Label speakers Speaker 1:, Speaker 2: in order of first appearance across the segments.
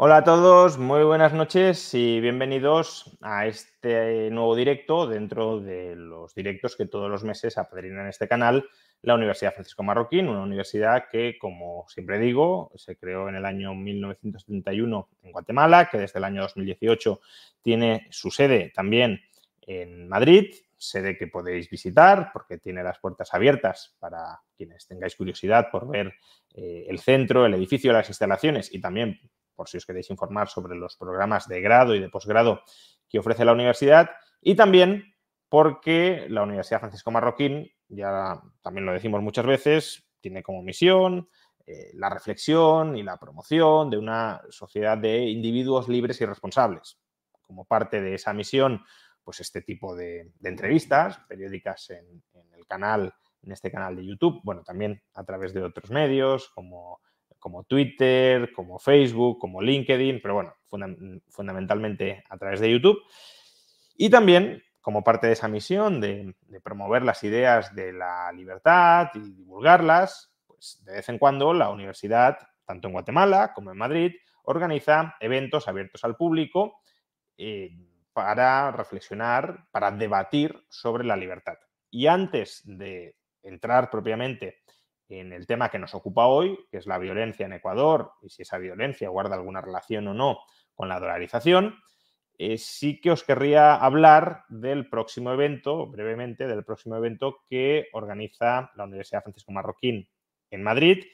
Speaker 1: Hola a todos, muy buenas noches y bienvenidos a este nuevo directo dentro de los directos que todos los meses apadrinan este canal la Universidad Francisco Marroquín, una universidad que, como siempre digo, se creó en el año 1971 en Guatemala, que desde el año 2018 tiene su sede también en Madrid, sede que podéis visitar porque tiene las puertas abiertas para quienes tengáis curiosidad por ver eh, el centro, el edificio, las instalaciones y también por si os queréis informar sobre los programas de grado y de posgrado que ofrece la universidad, y también porque la Universidad Francisco Marroquín, ya también lo decimos muchas veces, tiene como misión eh, la reflexión y la promoción de una sociedad de individuos libres y responsables. Como parte de esa misión, pues este tipo de, entrevistas periódicas en, en, el canal, en este canal de YouTube, bueno, también a través de otros medios como como Twitter, como Facebook, como LinkedIn, pero bueno, fundamentalmente a través de YouTube. Y también como parte de esa misión de, promover las ideas de la libertad y divulgarlas, pues de vez en cuando la universidad, tanto en Guatemala como en Madrid, organiza eventos abiertos al público eh, para reflexionar, para debatir sobre la libertad. Y antes de entrar propiamente en el tema que nos ocupa hoy, que es la violencia en Ecuador, y si esa violencia guarda alguna relación o no con la dolarización, eh, sí que os querría hablar del próximo evento, brevemente, del próximo evento que organiza la Universidad Francisco Marroquín en Madrid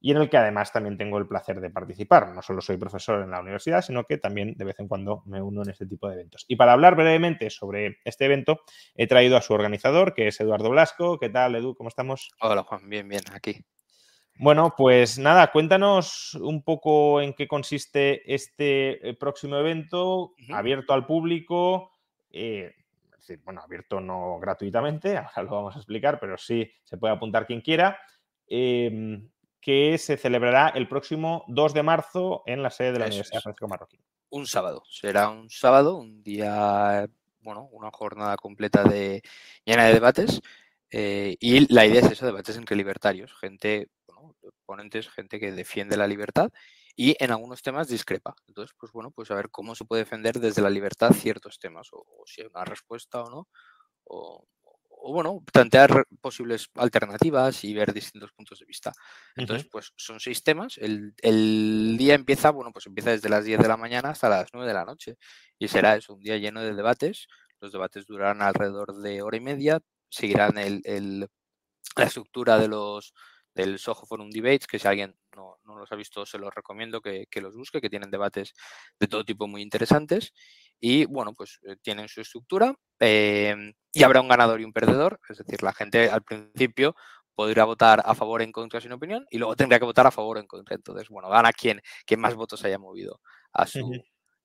Speaker 1: y en el que además también tengo el placer de participar. No solo soy profesor en la universidad, sino que también de vez en cuando me uno en este tipo de eventos. Y para hablar brevemente sobre este evento, he traído a su organizador, que es Eduardo Blasco. ¿Qué tal, Edu? ¿Cómo estamos?
Speaker 2: Hola, Juan. Bien, bien, aquí.
Speaker 1: Bueno, pues nada, cuéntanos un poco en qué consiste este eh, próximo evento, abierto al público. Eh, es decir, bueno, abierto no gratuitamente, ahora lo vamos a explicar, pero sí se puede apuntar quien quiera. Em, que se celebrará el próximo 2 de marzo en la sede de la Universidad Francisco Marroquín.
Speaker 2: Un sábado, será un sábado, un día, bueno, una jornada completa de llena de debates. Eh, y la idea es eso, debates entre libertarios, gente, bueno, ponentes, gente que defiende la libertad y en algunos temas discrepa. Entonces, pues bueno, pues a ver cómo se puede defender desde la libertad ciertos temas, o, o si hay una respuesta o no, o, o bueno, plantear posibles alternativas y ver distintos puntos de vista. Entonces, pues son seis temas. El, día empieza, bueno, pues empieza desde las 10 de la mañana hasta las 9 de la noche. Y será eso, un día lleno de debates. Los debates durarán alrededor de hora y media. Seguirán el, la estructura de los del Soho Forum Debates, que si alguien no, los ha visto, se los recomiendo que, que, los busque, que tienen debates de todo tipo muy interesantes. Y bueno, pues eh, tienen su estructura. Eh, y habrá un ganador y un perdedor, es decir, la gente al principio podrá votar a favor en contra sin opinión y luego tendría que votar a favor o en contra. Entonces, bueno, gana quien, quien más votos haya movido a su,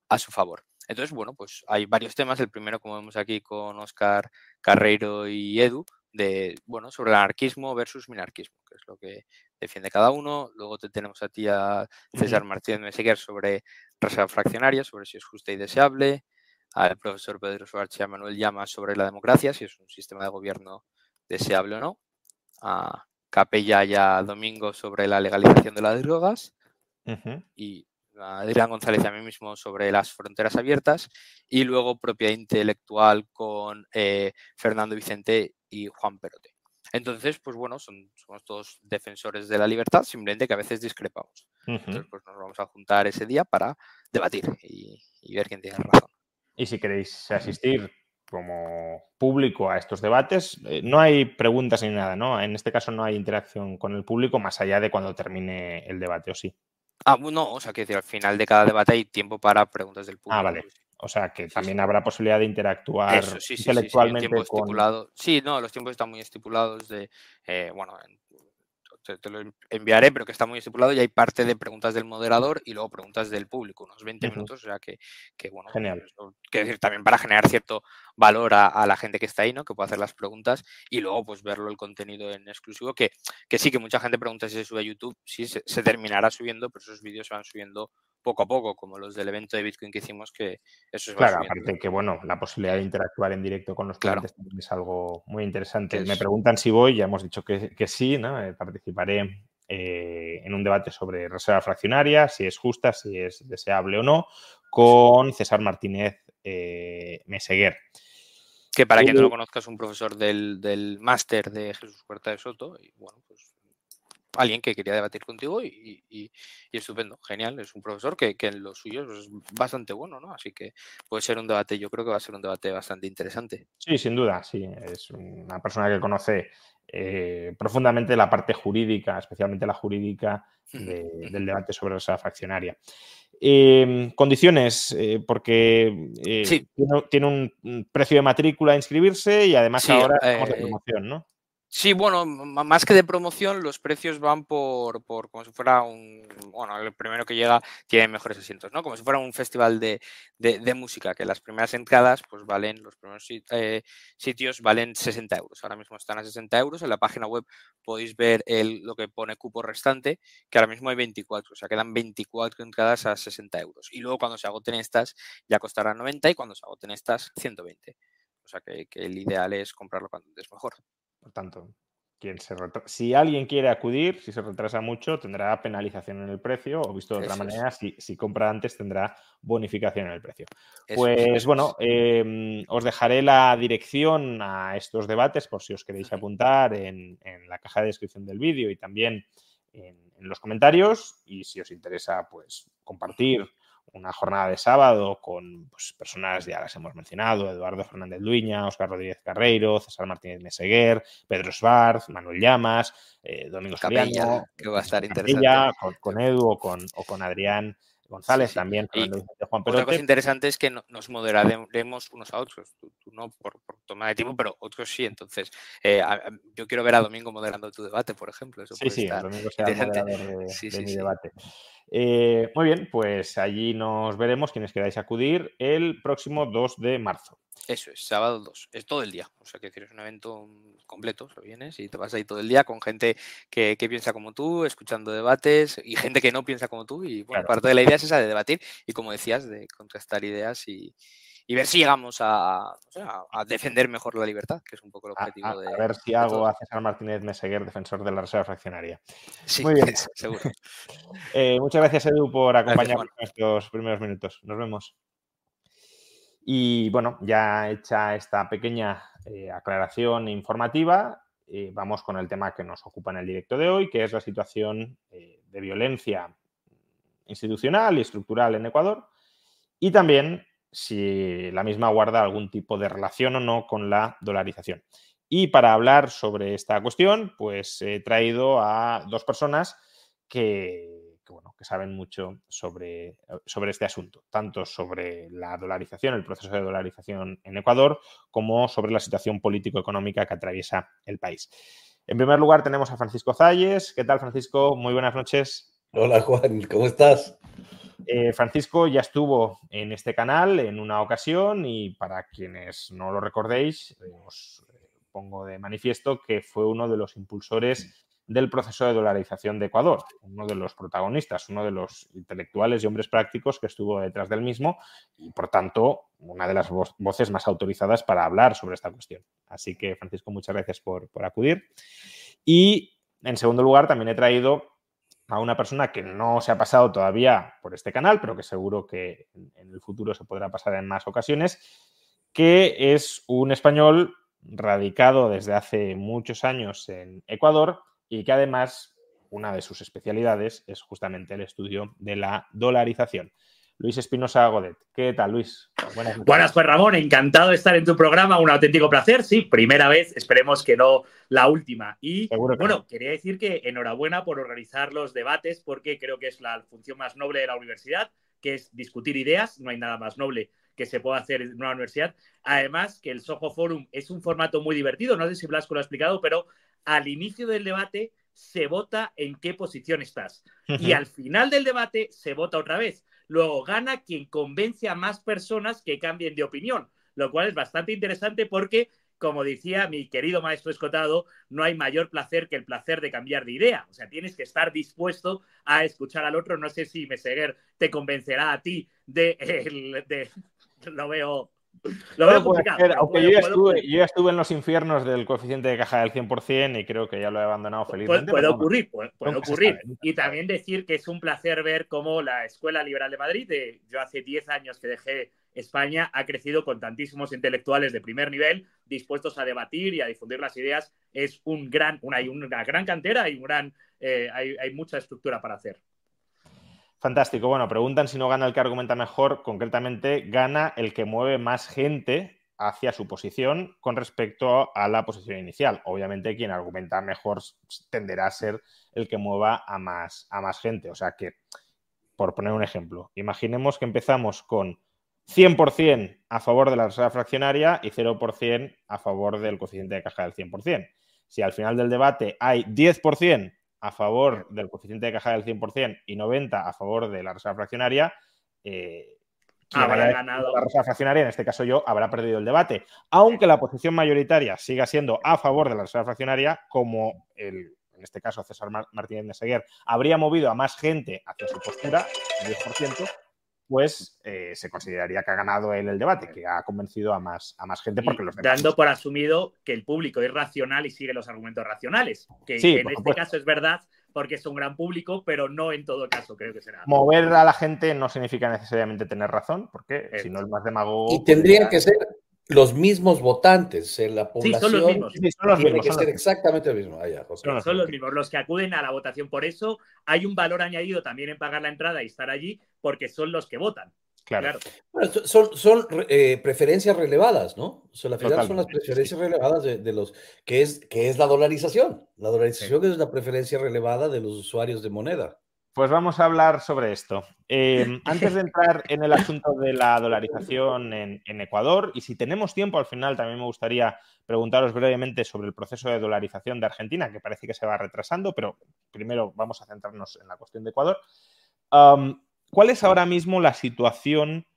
Speaker 2: a su favor. Entonces, bueno, pues hay varios temas. El primero, como vemos aquí con Oscar Carreiro y Edu, de, bueno, sobre el anarquismo versus minarquismo, que es lo que defiende cada uno. Luego te tenemos a ti a César Martínez Meseguer sobre reserva fraccionaria, sobre si es justa y deseable al profesor Pedro Suárez y a Manuel Llama sobre la democracia, si es un sistema de gobierno deseable o no, a Capella y a Domingo sobre la legalización de las drogas y a Adrián González y a mí mismo sobre las fronteras abiertas y luego propiedad intelectual con eh, Fernando Vicente y Juan Perote. Entonces, pues bueno, son, somos todos defensores de la libertad, simplemente que a veces discrepamos. Entonces, pues nos vamos a juntar ese día para debatir y ver quién tiene razón.
Speaker 1: Y si queréis asistir como público a estos debates, eh, no hay preguntas ni nada, ¿no? En este caso no hay interacción con el público más allá de cuando termine el debate, ¿o sí?
Speaker 2: Ah, no, o sea, que al final de cada debate hay tiempo para preguntas del público.
Speaker 1: Ah, vale. O sea, que también habrá posibilidad de interactuar intelectualmente
Speaker 2: con... Sí, no, los tiempos están muy estipulados de, eh, bueno, te, lo enviaré, pero que está muy estipulado y hay parte de preguntas del moderador y luego preguntas del público, unos 20 minutos, o sea que, bueno,
Speaker 1: Genial.
Speaker 2: quiero decir, también para generar cierto valor a, la gente que está ahí, ¿no? Que puede hacer las preguntas y luego pues verlo el contenido en exclusivo, que, que sí, que mucha gente pregunta si se sube a YouTube, sí, se, terminará subiendo, pero esos vídeos se van subiendo poco a poco, como los del evento de Bitcoin que hicimos, que eso es
Speaker 1: Claro, aparte que, bueno, la posibilidad de interactuar en directo con los clientes es algo muy interesante. Me preguntan si voy, ya hemos dicho que, sí, ¿no? Eh, participaré eh, en un debate sobre reserva fraccionaria, si es justa, si es deseable o no, con César Martínez eh, Meseguer.
Speaker 2: Que para quien no lo conozca es un profesor del, del máster de Jesús Puerta de Soto y bueno, pues alguien que quería debatir contigo y, estupendo, genial, es un profesor que, en lo suyo es bastante bueno, ¿no? Así que puede ser un debate, yo creo que va a ser un debate bastante interesante.
Speaker 1: Sí, sin duda, sí, es una persona que conoce eh, profundamente la parte jurídica, especialmente la jurídica del debate sobre esa fraccionaria. Em, condiciones, eh, porque eh, tiene, un precio de matrícula a inscribirse y además ahora estamos de promoción, ¿no?
Speaker 2: Sí, bueno, más que de promoción, los precios van por, por como si fuera un, bueno, el primero que llega tiene mejores asientos, ¿no? Como si fuera un festival de, música, que las primeras entradas, pues valen, los primeros eh, sitios valen 60 euros. Ahora mismo están a 60 euros. En la página web podéis ver el, lo que pone cupo restante, que ahora mismo hay 24, o sea, quedan 24 entradas a 60 euros. Y luego cuando se agoten estas, ya costará 90 y cuando se agoten estas, 120. O sea, que el ideal es comprarlo cuando es mejor.
Speaker 1: Por tanto, quien se si alguien quiere acudir, si se retrasa mucho, tendrá penalización en el precio, o visto de otra manera, si, si, compra antes, tendrá bonificación en el precio. pues bueno, em, os dejaré la dirección a estos debates por si os queréis apuntar en, la caja de descripción del vídeo y también en, en, los comentarios. Y si os interesa, pues compartir una jornada de sábado con pues, personas, ya las hemos mencionado, Eduardo Fernández Luña, Oscar Rodríguez Carreiro, César Martínez Meseguer, Pedro Svarz, Manuel Llamas, eh, Domingo
Speaker 2: Capella, que va a estar interesante.
Speaker 1: con, Edu o con, o con Adrián González también.
Speaker 2: Y otra cosa interesante es que nos moderaremos unos a otros. Tú, no por, por, toma de tiempo, pero otros sí. Entonces, eh, yo quiero ver a Domingo moderando tu debate, por ejemplo. Eso
Speaker 1: sí, sí, Domingo será moderador de, mi debate. Eh, muy bien, pues allí nos veremos quienes queráis acudir el próximo 2 de marzo.
Speaker 2: Eso es, sábado 2, es todo el día. O sea, que es un evento completo, lo vienes y te vas ahí todo el día con gente que, piensa como tú, escuchando debates y gente que no piensa como tú. Y bueno, parte de la idea es esa de debatir y, como decías, de contrastar ideas y, ver si llegamos a, defender mejor la libertad, que es un poco el objetivo de.
Speaker 1: A ver si hago a César Martínez Meseguer, defensor de la reserva fraccionaria.
Speaker 2: Sí, Muy bien. seguro.
Speaker 1: Eh, muchas gracias, Edu, por acompañarnos en estos primeros minutos. Nos vemos. Y bueno, ya hecha esta pequeña eh, aclaración informativa, eh, vamos con el tema que nos ocupa en el directo de hoy, que es la situación de violencia institucional y estructural en Ecuador y también si la misma guarda algún tipo de relación o no con la dolarización. Y para hablar sobre esta cuestión, pues he traído a dos personas que bueno, que saben mucho sobre, sobre este asunto, tanto sobre la dolarización, el proceso de dolarización en Ecuador, como sobre la situación político-económica que atraviesa el país. En primer lugar tenemos a Francisco Zayes. ¿Qué tal, Francisco? Muy buenas noches.
Speaker 3: Hola, Juan. ¿Cómo estás?
Speaker 1: Eh, Francisco ya estuvo en este canal en una ocasión y para quienes no lo recordéis, eh, os eh, pongo de manifiesto que fue uno de los impulsores del proceso de dolarización de Ecuador, uno de los protagonistas, uno de los intelectuales y hombres prácticos que estuvo detrás del mismo y, por tanto, una de las voces más autorizadas para hablar sobre esta cuestión. Así que, Francisco, muchas gracias por, acudir. Y, en segundo lugar, también he traído a una persona que no se ha pasado todavía por este canal, pero que seguro que en el futuro se podrá pasar en más ocasiones, que es un español radicado desde hace muchos años en Ecuador, y que además una de sus especialidades es justamente el estudio de la dolarización. Luis Espinosa Godet. ¿Qué tal, Luis?
Speaker 4: Buenas, Buenas, pues Ramón, encantado de estar en tu programa, un auténtico placer, sí, primera vez, esperemos que no la última. Y bueno, quería decir que enhorabuena por organizar los debates, porque creo que es la función más noble de la universidad, que es discutir ideas, no hay nada más noble que se pueda hacer en una universidad. Además, que el Soho Forum es un formato muy divertido, no sé si Blasco lo ha explicado, pero al inicio del debate se vota en qué posición estás. Y al final del debate se vota otra vez. Luego gana quien convence a más personas que cambien de opinión, lo cual es bastante interesante porque, como decía mi querido maestro escotado, no hay mayor placer que el placer de cambiar de idea. O sea, tienes que estar dispuesto a escuchar al otro. No sé si Meseguer te convencerá a ti de, de lo veo
Speaker 1: lo veo complicado. aunque yo, ya estuve, yo, ya estuve, en los infiernos del coeficiente de caja del 100% y creo que ya lo he abandonado felizmente.
Speaker 4: Puede, ocurrir, puede, ocurrir. y también decir que es un placer ver cómo la Escuela Liberal de Madrid, de, yo hace 10 años que dejé España, ha crecido con tantísimos intelectuales de primer nivel dispuestos a debatir y a difundir las ideas. Es un gran, una gran cantera y un gran, eh, hay, hay mucha estructura para hacer.
Speaker 1: Fantástico. Bueno, preguntan si no gana el que argumenta mejor. Concretamente, gana el que mueve más gente hacia su posición con respecto a la posición inicial. Obviamente, quien argumenta mejor tenderá a ser el que mueva a más, a más gente. O sea que, por poner un ejemplo, imaginemos que empezamos con 100% a favor de la reserva fraccionaria y 0% a favor del coeficiente de caja del 100%. Si al final del debate hay 10% a favor del coeficiente de caja del 100% y 90 a favor de la reserva fraccionaria, eh,
Speaker 4: habrá ganado.
Speaker 1: La reserva fraccionaria, en este caso yo, habrá perdido el debate. Aunque la posición mayoritaria siga siendo a favor de la reserva fraccionaria, como el, en este caso César Martínez de Seguer, habría movido a más gente hacia su postura, el 10%, pues eh, se consideraría que ha ganado él el debate, que ha convencido a más, a más gente. Porque los
Speaker 4: Dando por asumido que el público es racional y sigue los argumentos racionales. Que, en este caso es verdad porque es un gran público, pero no en todo caso creo que será.
Speaker 1: Mover a la gente no significa necesariamente tener razón, porque si no es más demagogo.
Speaker 3: Y tendrían que ser los mismos votantes en la población. Sí, son los mismos. Tiene que ser exactamente lo mismo.
Speaker 4: son los mismos. Los que acuden a la votación por eso, hay un valor añadido también en pagar la entrada y estar allí, porque son los que votan.
Speaker 1: Claro.
Speaker 3: son, son eh, preferencias relevadas, ¿no? O sea, la final son las preferencias relevadas de, los, que es, que es la dolarización. La dolarización es la preferencia relevada de los usuarios de moneda.
Speaker 1: Pues vamos a hablar sobre esto. Em, antes de entrar en el asunto de la dolarización en, Ecuador, y si tenemos tiempo al final, también me gustaría preguntaros brevemente sobre el proceso de dolarización de Argentina, que parece que se va retrasando, pero primero vamos a centrarnos en la cuestión de Ecuador. ¿Cuál es ahora mismo la situación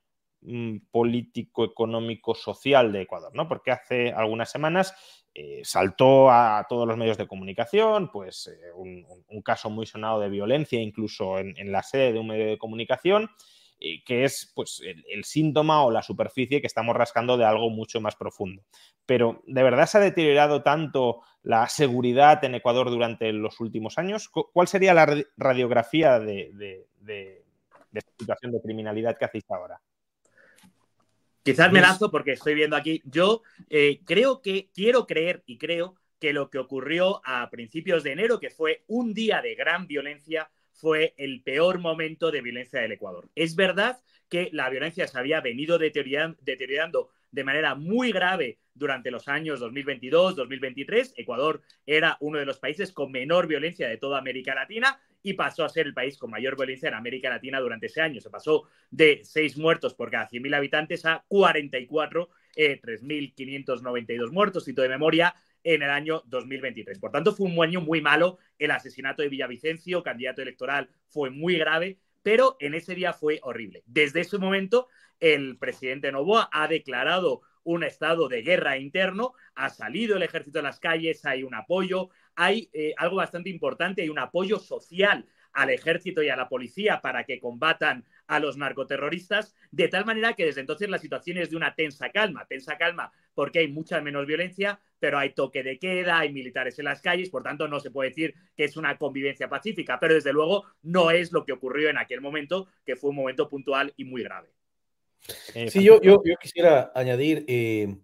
Speaker 1: mm, político, económico, social de Ecuador? ¿no? Porque hace algunas semanas eh, saltó a todos los medios de comunicación, pues eh, un, caso muy sonado de violencia, incluso en, la sede de un medio de comunicación, que es pues, el, síntoma o la superficie que estamos rascando de algo mucho más profundo. Pero, ¿de verdad se ha deteriorado tanto la seguridad en Ecuador durante los últimos años? ¿Cuál sería la radiografía de, de situación de criminalidad que hacéis ahora?
Speaker 4: Quizás me lanzo porque estoy viendo aquí. Yo eh, creo que, quiero creer y creo que lo que ocurrió a principios de enero, que fue un día de gran violencia, fue el peor momento de violencia del Ecuador. Es verdad que la violencia se había venido deteriorando de manera muy grave durante los años 2022-2023. Ecuador era uno de los países con menor violencia de toda América Latina y pasó a ser el país con mayor violencia en América Latina durante ese año. Se pasó de 6 muertos por cada 100.000 habitantes a 44, eh, 3.592 muertos, cito de memoria, en el año 2023. Por tanto, fue un año muy malo. El asesinato de Villavicencio, candidato electoral, fue muy grave, pero en ese día fue horrible. Desde ese momento el presidente Novoa ha declarado un estado de guerra interno, ha salido el ejército a las calles, hay un apoyo, hay eh, algo bastante importante, hay un apoyo social al ejército y a la policía para que combatan a los narcoterroristas, de tal manera que desde entonces la situación es de una tensa calma, tensa calma porque hay mucha menos violencia, pero hay toque de queda, hay militares en las calles, por tanto no se puede decir que es una convivencia pacífica, pero desde luego no es lo que ocurrió en aquel momento, que fue un momento puntual y muy grave.
Speaker 3: Eh, sí, yo, yo, quisiera añadir, eh,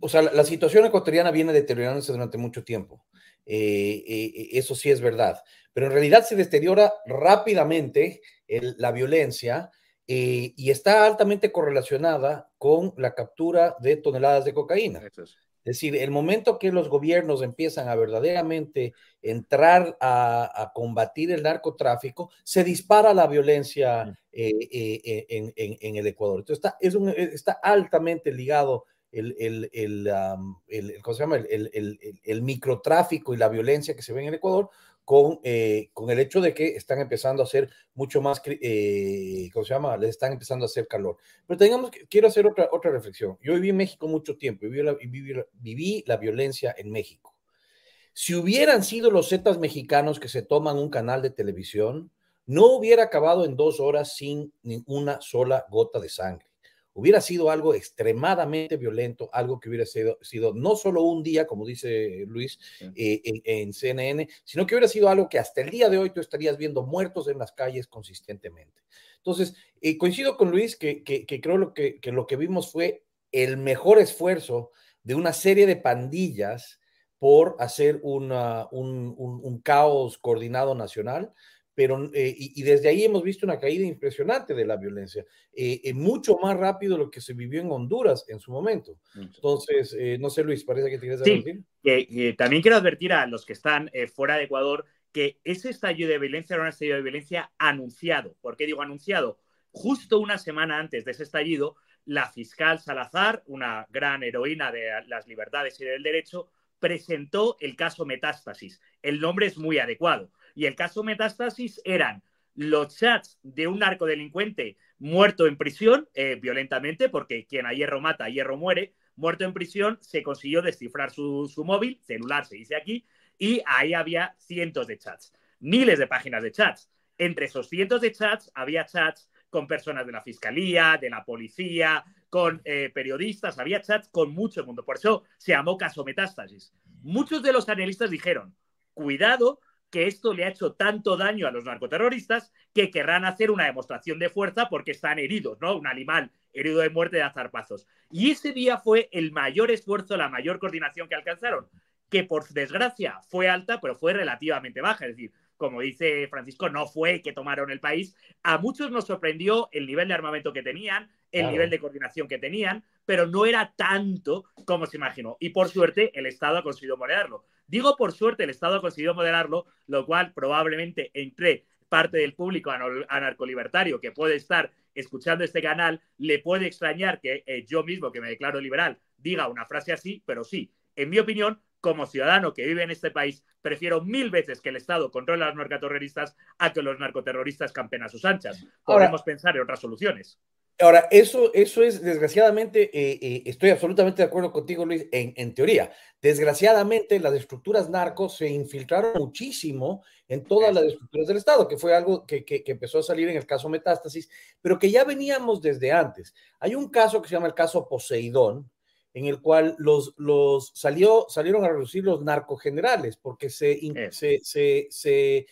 Speaker 3: o sea, la, situación ecuatoriana viene deteriorándose durante mucho tiempo. Eh, eso sí es verdad, pero en realidad se deteriora rápidamente la violencia y está altamente correlacionada con la captura de toneladas de cocaína. Es decir, el momento que los gobiernos empiezan a verdaderamente entrar a, combatir el narcotráfico, se dispara la violencia eh, eh, eh, en, el Ecuador. Entonces, está, es un, está altamente ligado el, el, el, ¿cómo se llama? el, microtráfico y la violencia que se ve en el Ecuador con, eh, con el hecho de que están empezando a hacer mucho más, eh, ¿cómo se llama? Les están empezando a hacer calor. Pero tengamos, quiero hacer otra, otra reflexión. Yo viví en México mucho tiempo, viví la, viví, viví la violencia en México. Si hubieran sido los Zetas mexicanos que se toman un canal de televisión, no hubiera acabado en dos horas sin ni una sola gota de sangre hubiera sido algo extremadamente violento, algo que hubiera sido, sido no solo un día, como dice Luis, eh, en, CNN, sino que hubiera sido algo que hasta el día de hoy tú estarías viendo muertos en las calles consistentemente. Entonces, eh, coincido con Luis que, creo lo que, lo que vimos fue el mejor esfuerzo de una serie de pandillas por hacer un, un caos coordinado nacional, pero eh, y, desde ahí hemos visto una caída impresionante de la violencia, eh, eh, mucho más rápido de lo que se vivió en Honduras en su momento. Entonces, no sé, Luis, parece que tienes
Speaker 4: sí, decir. también quiero advertir a los que están fuera de Ecuador que ese estallido de violencia era un estallido de violencia anunciado. ¿Por qué digo anunciado? Justo una semana antes de ese estallido, la fiscal Salazar, una gran heroína de las libertades y del derecho, presentó el caso Metástasis. El nombre es muy adecuado y el caso Metástasis eran los chats de un narcodelincuente muerto en prisión eh, violentamente, porque quien a hierro mata, a hierro muere, muerto en prisión, se consiguió descifrar su, móvil, celular se dice aquí, y ahí había cientos de chats, miles de páginas de chats. Entre esos cientos de chats había chats con personas de la fiscalía, de la policía, con eh, periodistas, había chats con mucho mundo. Por eso se llamó caso Metástasis. Muchos de los analistas dijeron, cuidado que esto le ha hecho tanto daño a los narcoterroristas que querrán hacer una demostración de fuerza porque están heridos, ¿no? Un animal herido de muerte de azarpazos. Y ese día fue el mayor esfuerzo, la mayor coordinación que alcanzaron, que por desgracia fue alta, pero fue relativamente baja. Es decir, como dice Francisco, no fue que tomaron el país. A muchos nos sorprendió el nivel de armamento que tenían, el nivel de coordinación que tenían, pero no era tanto como se imaginó. Y por suerte, el Estado ha conseguido moderarlo. Digo por suerte, el Estado ha conseguido moderarlo, lo cual probablemente entre parte del público anarcolibertario que puede estar escuchando este canal, le puede extrañar que eh, yo mismo, que me declaro liberal, diga una frase así, pero sí, en mi opinión, como ciudadano que vive en este país, prefiero mil veces que el Estado controle a los narcoterroristas a que los narcoterroristas campen a sus anchas. Podemos pensar en otras soluciones.
Speaker 3: Ahora, eso, eso es, desgraciadamente, eh, eh, estoy absolutamente de acuerdo contigo, Luis, en, teoría. Desgraciadamente, las estructuras narcos se infiltraron muchísimo en todas las estructuras del Estado, que fue algo que, empezó a salir en el caso Metástasis, pero que ya veníamos desde antes. Hay un caso que se llama el caso Poseidón, en el cual los, los salió, salieron a reducir los narcogenerales, porque se, se, se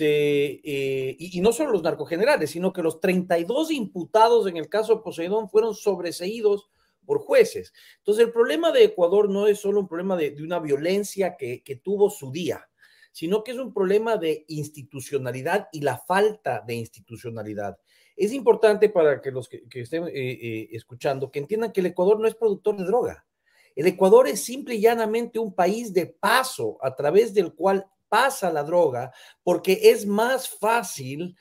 Speaker 3: eh, y, no solo los narcogenerales, sino que los 32 imputados en el caso Poseidón fueron sobreseídos por jueces. Entonces, el problema de Ecuador no es solo un problema de, una violencia que, tuvo su día, sino que es un problema de institucionalidad y la falta de institucionalidad. Es importante para que los que, estén eh, eh, escuchando que entiendan que el Ecuador no es productor de droga. El Ecuador es simple y llanamente un país de paso a través del cual pasa la droga porque es más fácil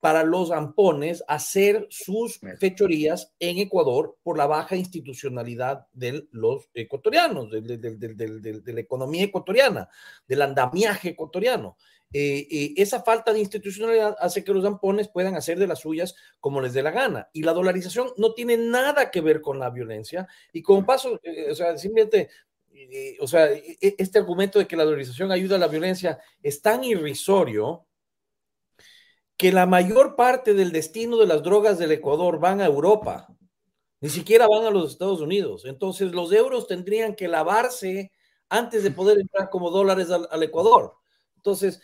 Speaker 3: para los ampones hacer sus fechorías en Ecuador por la baja institucionalidad de los ecuatorianos, de, la economía ecuatoriana, del andamiaje ecuatoriano. Eh, eh, esa falta de institucionalidad hace que los ampones puedan hacer de las suyas como les dé la gana. Y la dolarización no tiene nada que ver con la violencia. Y como paso, eh, o sea, simplemente eh, o sea, e, e, este argumento de que la dolarización ayuda a la violencia es tan irrisorio que la mayor parte del destino de las drogas del Ecuador van a Europa, ni siquiera van a los Estados Unidos. Entonces los euros tendrían que lavarse antes de poder entrar como dólares al Ecuador. Entonces,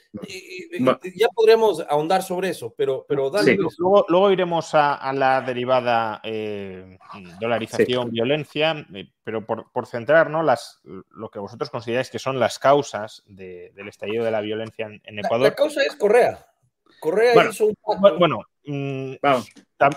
Speaker 3: ya podríamos ahondar sobre eso, pero, pero
Speaker 1: dale. luego, iremos a, la derivada eh, dolarización, violencia, eh, pero por, por centrar las, lo que vosotros consideráis que son las causas del estallido de la violencia en, Ecuador.
Speaker 3: La, causa es Correa. Correa
Speaker 1: bueno,
Speaker 3: hizo un
Speaker 1: Bueno, mm,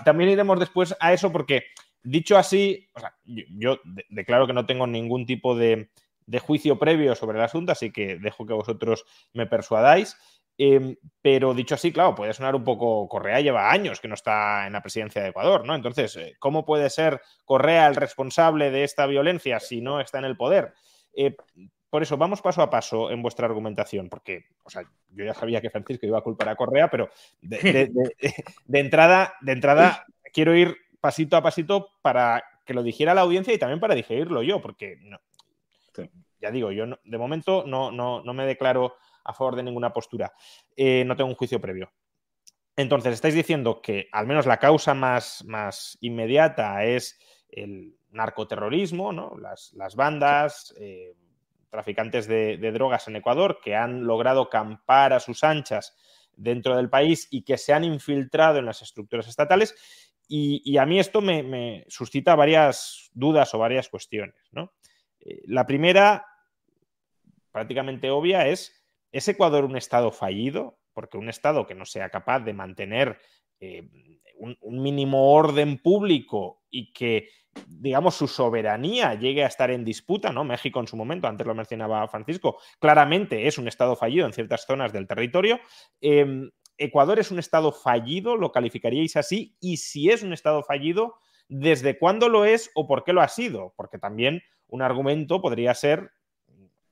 Speaker 1: también iremos después a eso porque, dicho así, yo declaro que no tengo ningún tipo de de juicio previo sobre el asunto, así que dejo que vosotros me persuadáis. Em, pero dicho así, claro, puede sonar un poco. Correa lleva años que no está en la presidencia de Ecuador, ¿no? Entonces, eh, ¿cómo puede ser Correa el responsable de esta violencia si no está en el poder? Eh, por eso, vamos paso a paso en vuestra argumentación, porque, o sea, yo ya sabía que Francisco iba a culpar a Correa, pero de, entrada, de entrada quiero ir pasito a pasito para que lo dijera la audiencia y también para digerirlo yo, porque ya digo, yo de momento no, no, no me declaro a favor de ninguna postura. Eh, no tengo un juicio previo. Entonces, estáis diciendo que al menos la causa más, más inmediata es el narcoterrorismo, ¿no? las, bandas, eh, traficantes de, drogas en Ecuador que han logrado campar a sus anchas dentro del país y que se han infiltrado en las estructuras estatales. Y, a mí esto me, suscita varias dudas o varias cuestiones. Eh, la primera, prácticamente obvia, es ¿Es Ecuador un Estado fallido? Porque un Estado que no sea capaz de mantener eh, un, mínimo orden público y que, digamos, su soberanía llegue a estar en disputa, ¿no? México en su momento, antes lo mencionaba Francisco, claramente es un Estado fallido en ciertas zonas del territorio. Em, ¿Ecuador es un Estado fallido? ¿Lo calificaríais así? Y si es un Estado fallido, ¿desde cuándo lo es o por qué lo ha sido? Porque también un argumento podría ser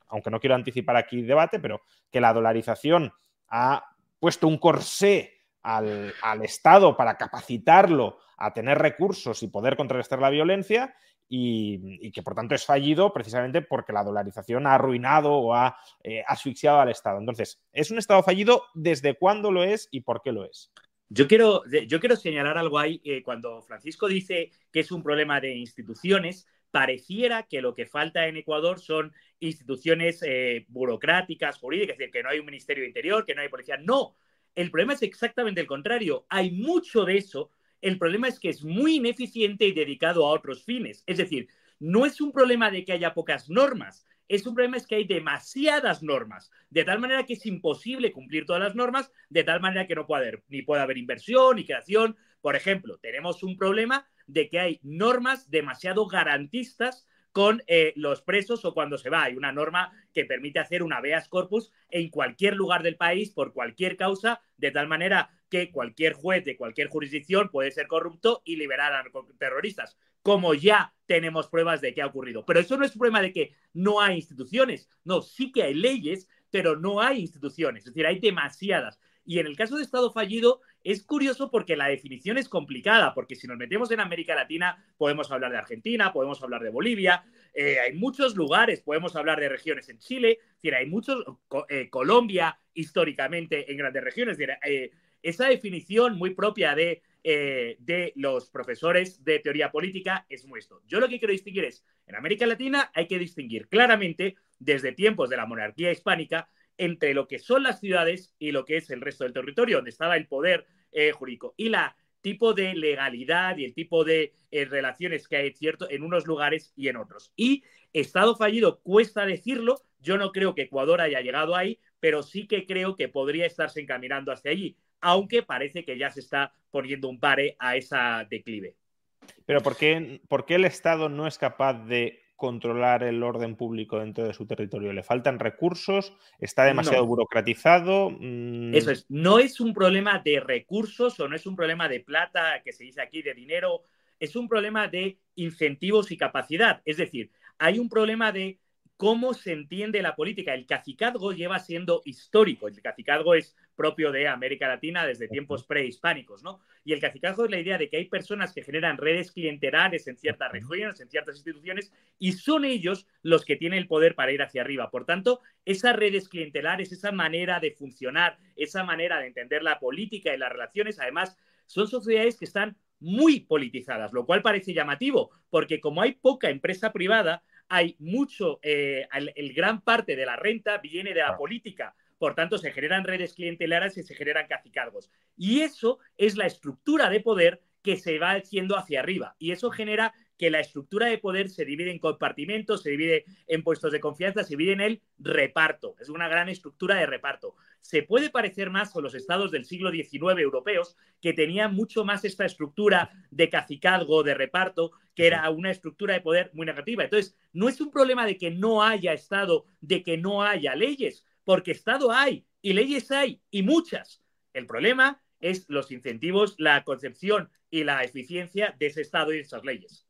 Speaker 1: aunque no quiero anticipar aquí el debate, pero que la dolarización ha puesto un corsé al, Estado para capacitarlo a tener recursos y poder contrarrestar la violencia y, que por tanto es fallido precisamente porque la dolarización ha arruinado o ha eh, asfixiado al Estado. Entonces, ¿es un Estado fallido? ¿Desde cuándo lo es y por qué lo es?
Speaker 4: Yo quiero, yo quiero señalar algo ahí. Eh, cuando Francisco dice que es un problema de instituciones, pareciera que lo que falta en Ecuador son instituciones eh, burocráticas, jurídicas, es decir, que no hay un Ministerio Interior, que no hay policía. No, el problema es exactamente el contrario. Hay mucho de eso. El problema es que es muy ineficiente y dedicado a otros fines. Es decir, no es un problema de que haya pocas normas, es un problema es que hay demasiadas normas, de tal manera que es imposible cumplir todas las normas, de tal manera que no puede haber, ni puede haber inversión ni creación. Por ejemplo, tenemos un problema de que hay normas demasiado garantistas con eh, los presos o cuando se va. Hay una norma que permite hacer un habeas corpus en cualquier lugar del país por cualquier causa, de tal manera que cualquier juez de cualquier jurisdicción puede ser corrupto y liberar a terroristas, como ya tenemos pruebas de que ha ocurrido. Pero eso no es un problema de que no hay instituciones, no, sí que hay leyes, pero no hay instituciones, es decir, hay demasiadas. Y en el caso de Estado fallido, es curioso porque la definición es complicada, porque si nos metemos en América Latina, podemos hablar de Argentina, podemos hablar de Bolivia, eh, hay muchos lugares, podemos hablar de regiones en Chile, es hay muchos, eh, Colombia históricamente en grandes regiones, eh, esa definición muy propia de, de los profesores de teoría política es muy. Yo lo que quiero distinguir es, en América Latina hay que distinguir claramente desde tiempos de la monarquía hispánica entre lo que son las ciudades y lo que es el resto del territorio, donde estaba el poder eh, jurídico. Y la tipo de legalidad y el tipo de eh, relaciones que hay cierto en unos lugares y en otros. Y Estado fallido cuesta decirlo, yo no creo que Ecuador haya llegado ahí, pero sí que creo que podría estarse encaminando hacia allí, aunque parece que ya se está poniendo un pare a esa declive.
Speaker 1: Pero ¿por qué, por qué el Estado no es capaz de controlar el orden público dentro de su territorio? ¿Le faltan recursos? ¿Está demasiado burocratizado?
Speaker 4: Mm. Eso es, no es un problema de recursos o no es un problema de plata, que se dice aquí, de dinero, es un problema de incentivos y capacidad. Es decir, hay un problema de cómo se entiende la política. El cacicazgo lleva siendo histórico. El cacicazgo es propio de América Latina desde tiempos prehispánicos, ¿no? Y el cacicazgo es la idea de que hay personas que generan redes clientelares en ciertas regiones, en ciertas instituciones, y son ellos los que tienen el poder para ir hacia arriba. Por tanto, esas redes clientelares, esa manera de funcionar, esa manera de entender la política y las relaciones, además, son sociedades que están muy politizadas, lo cual parece llamativo, porque como hay poca empresa privada, hay mucho, eh, el, gran parte de la renta viene de la política. Por tanto, se generan redes clientelares y se generan cacicazgos. Y eso es la estructura de poder que se va haciendo hacia arriba. Y eso genera que la estructura de poder se divide en compartimentos, se divide en puestos de confianza, se divide en el reparto. Es una gran estructura de reparto. Se puede parecer más con los estados del siglo XIX europeos, que tenían mucho más esta estructura de cacicazgo, de reparto, que era una estructura de poder muy negativa. Entonces, no es un problema de que no haya estado, de que no haya leyes, porque Estado hay Y leyes hay, y muchas. El problema es los incentivos, la concepción y la eficiencia de ese Estado y de esas leyes.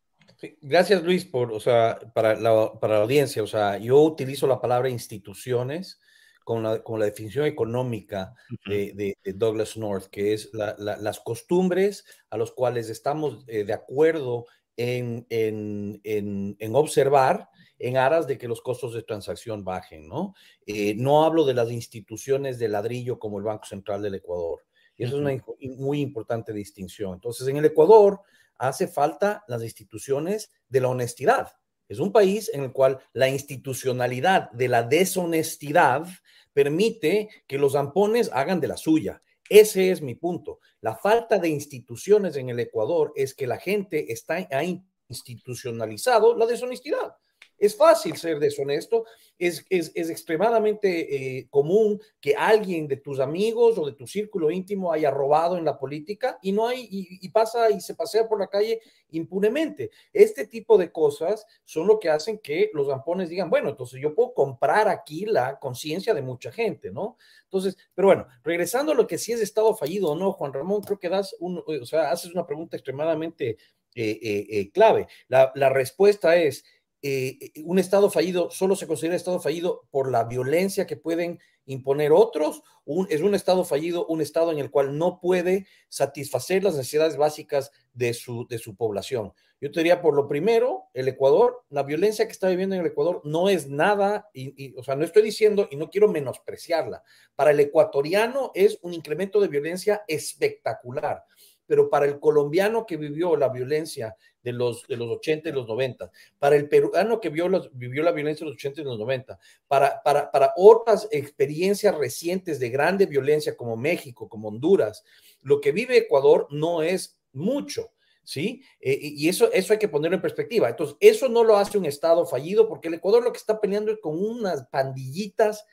Speaker 3: gracias, Luis, por, o sea, para la, para la audiencia. O sea, yo utilizo la palabra instituciones con la, con la definición económica de, Douglas North, que es las costumbres a los cuales estamos eh, de acuerdo en, en, en, observar en aras de que los costos de transacción bajen, ¿no? Eh, no hablo de las instituciones de ladrillo como el Banco Central del Ecuador. Y eso es una muy importante distinción. Entonces, en el Ecuador hace falta las instituciones de la honestidad. Es un país en el cual la institucionalidad de la deshonestidad permite que los zampones hagan de la suya. Ese es mi punto. La falta de instituciones en el Ecuador es que la gente está ha institucionalizado la deshonestidad. Es fácil ser deshonesto, es, es, extremadamente eh, común que alguien de tus amigos o de tu círculo íntimo haya robado en la política y no hay, y, pasa y se pasea por la calle impunemente. Este tipo de cosas son lo que hacen que los zampones digan, bueno, entonces yo puedo comprar aquí la conciencia de mucha gente, ¿no? Entonces, pero bueno, regresando a lo que sí es Estado fallido o no, Juan Ramón, creo que das un, o sea, haces una pregunta extremadamente eh, eh, clave. La, la respuesta es, eh, eh, un Estado fallido solo se considera Estado fallido por la violencia que pueden imponer otros, es un Estado fallido, un Estado en el cual no puede satisfacer las necesidades básicas de su, de su población. Yo te diría, por lo primero, el Ecuador, la violencia que está viviendo en el Ecuador no es nada, y, o sea, no estoy diciendo y no quiero menospreciarla. Para el ecuatoriano es un incremento de violencia espectacular pero para el colombiano que vivió la violencia de los, de los 80 y los 90, para el peruano que vio vivió la violencia de los 80 y los 90, para, para, para otras experiencias recientes de grande violencia como México, como Honduras, lo que vive Ecuador no es mucho. ¿sí? Eh, y eso, eso hay que ponerlo en perspectiva. Entonces, eso no lo hace un Estado fallido porque el Ecuador lo que está peleando es con unas pandillitas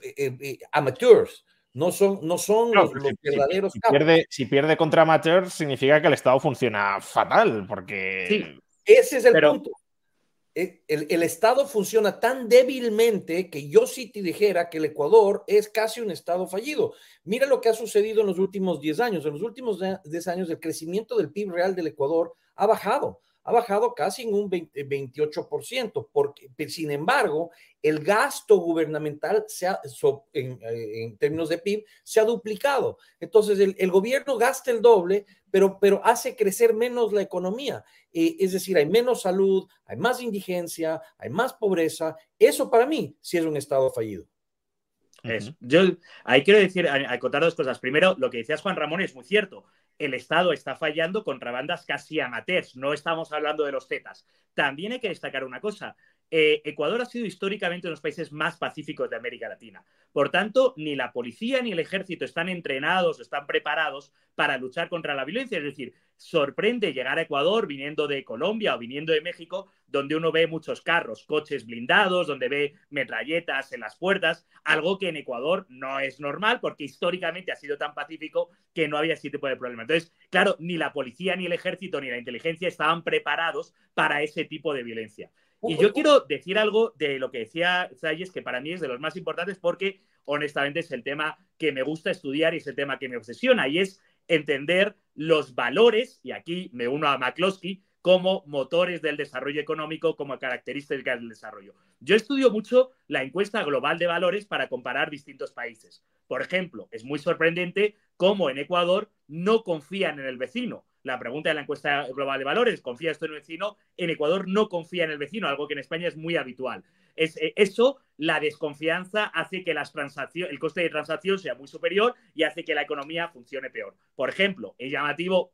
Speaker 3: eh, eh, amateurs, no son, no son los, verdaderos.
Speaker 1: Si, pierde, si pierde contra Amateur, significa que el Estado funciona fatal, porque.
Speaker 3: Sí, ese es el punto. E, el, Estado funciona tan débilmente que yo sí te dijera que el Ecuador es casi un Estado fallido. Mira lo que ha sucedido en los últimos 10 años. En los últimos 10 años, el crecimiento del PIB real del Ecuador ha bajado ha bajado casi en un 28%, porque, sin embargo, el gasto gubernamental se ha, eh, en, términos de PIB se ha duplicado. Entonces, el, gobierno gasta el doble, pero, pero hace crecer menos la economía. Eh, es decir, hay menos salud, hay más indigencia, hay más pobreza. Eso para mí sí es un Estado fallido.
Speaker 4: Eso. Yo ahí quiero decir, acotar dos cosas. Primero, lo que decías Juan Ramón es muy cierto el Estado está fallando contra bandas casi amateurs, no estamos hablando de los Zetas. También hay que destacar una cosa, eh, Ecuador ha sido históricamente uno de los países más pacíficos de América Latina. Por tanto, ni la policía ni el ejército están entrenados están preparados para luchar contra la violencia. Es decir, sorprende llegar a Ecuador viniendo de Colombia o viniendo de México, donde uno ve muchos carros, coches blindados, donde ve metralletas en las puertas, algo que en Ecuador no es normal porque históricamente ha sido tan pacífico que no había ese tipo de problema. Entonces, claro, ni la policía, ni el ejército, ni la inteligencia estaban preparados para ese tipo de violencia. Y yo quiero decir algo de lo que decía Zayes, que para mí es de los más importantes porque honestamente es el tema que me gusta estudiar y es el tema que me obsesiona y es entender los valores, y aquí me uno a McCloskey, como motores del desarrollo económico, como características del desarrollo. Yo estudio mucho la encuesta global de valores para comparar distintos países. Por ejemplo, es muy sorprendente cómo en Ecuador no confían en el vecino la pregunta de la encuesta global de valores, ¿confía esto en el vecino? En Ecuador no confía en el vecino, algo que en España es muy habitual. Es, eh, eso, la desconfianza hace que las el coste de transacción sea muy superior y hace que la economía funcione peor. Por ejemplo, es llamativo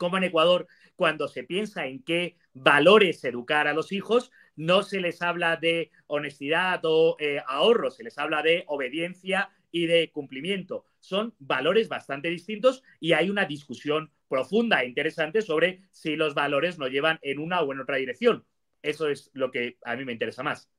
Speaker 4: como en Ecuador, cuando se piensa en qué valores educar a los hijos, no se les habla de honestidad o eh, ahorro, se les habla de obediencia y de cumplimiento. Son valores bastante distintos y hay una discusión profunda e interesante sobre si los valores nos llevan en una o en otra dirección. Eso es lo que a mí me interesa más.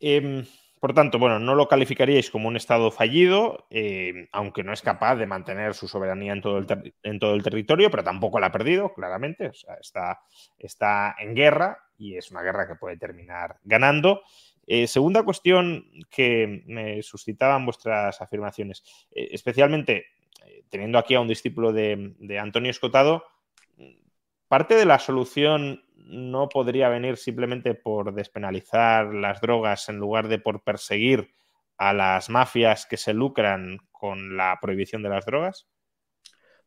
Speaker 1: Em, por tanto, bueno, no lo calificaríais como un Estado fallido, em, aunque no es capaz de mantener su soberanía en todo el, en todo el territorio, pero tampoco la ha perdido, claramente. O sea, está, está en guerra y es una guerra que puede terminar ganando. Eh, segunda cuestión que me suscitaban vuestras afirmaciones, eh, especialmente teniendo aquí a un discípulo de, Antonio Escotado, parte de la solución no podría venir simplemente por despenalizar las drogas en lugar de por perseguir a las mafias que se lucran con la prohibición de las drogas?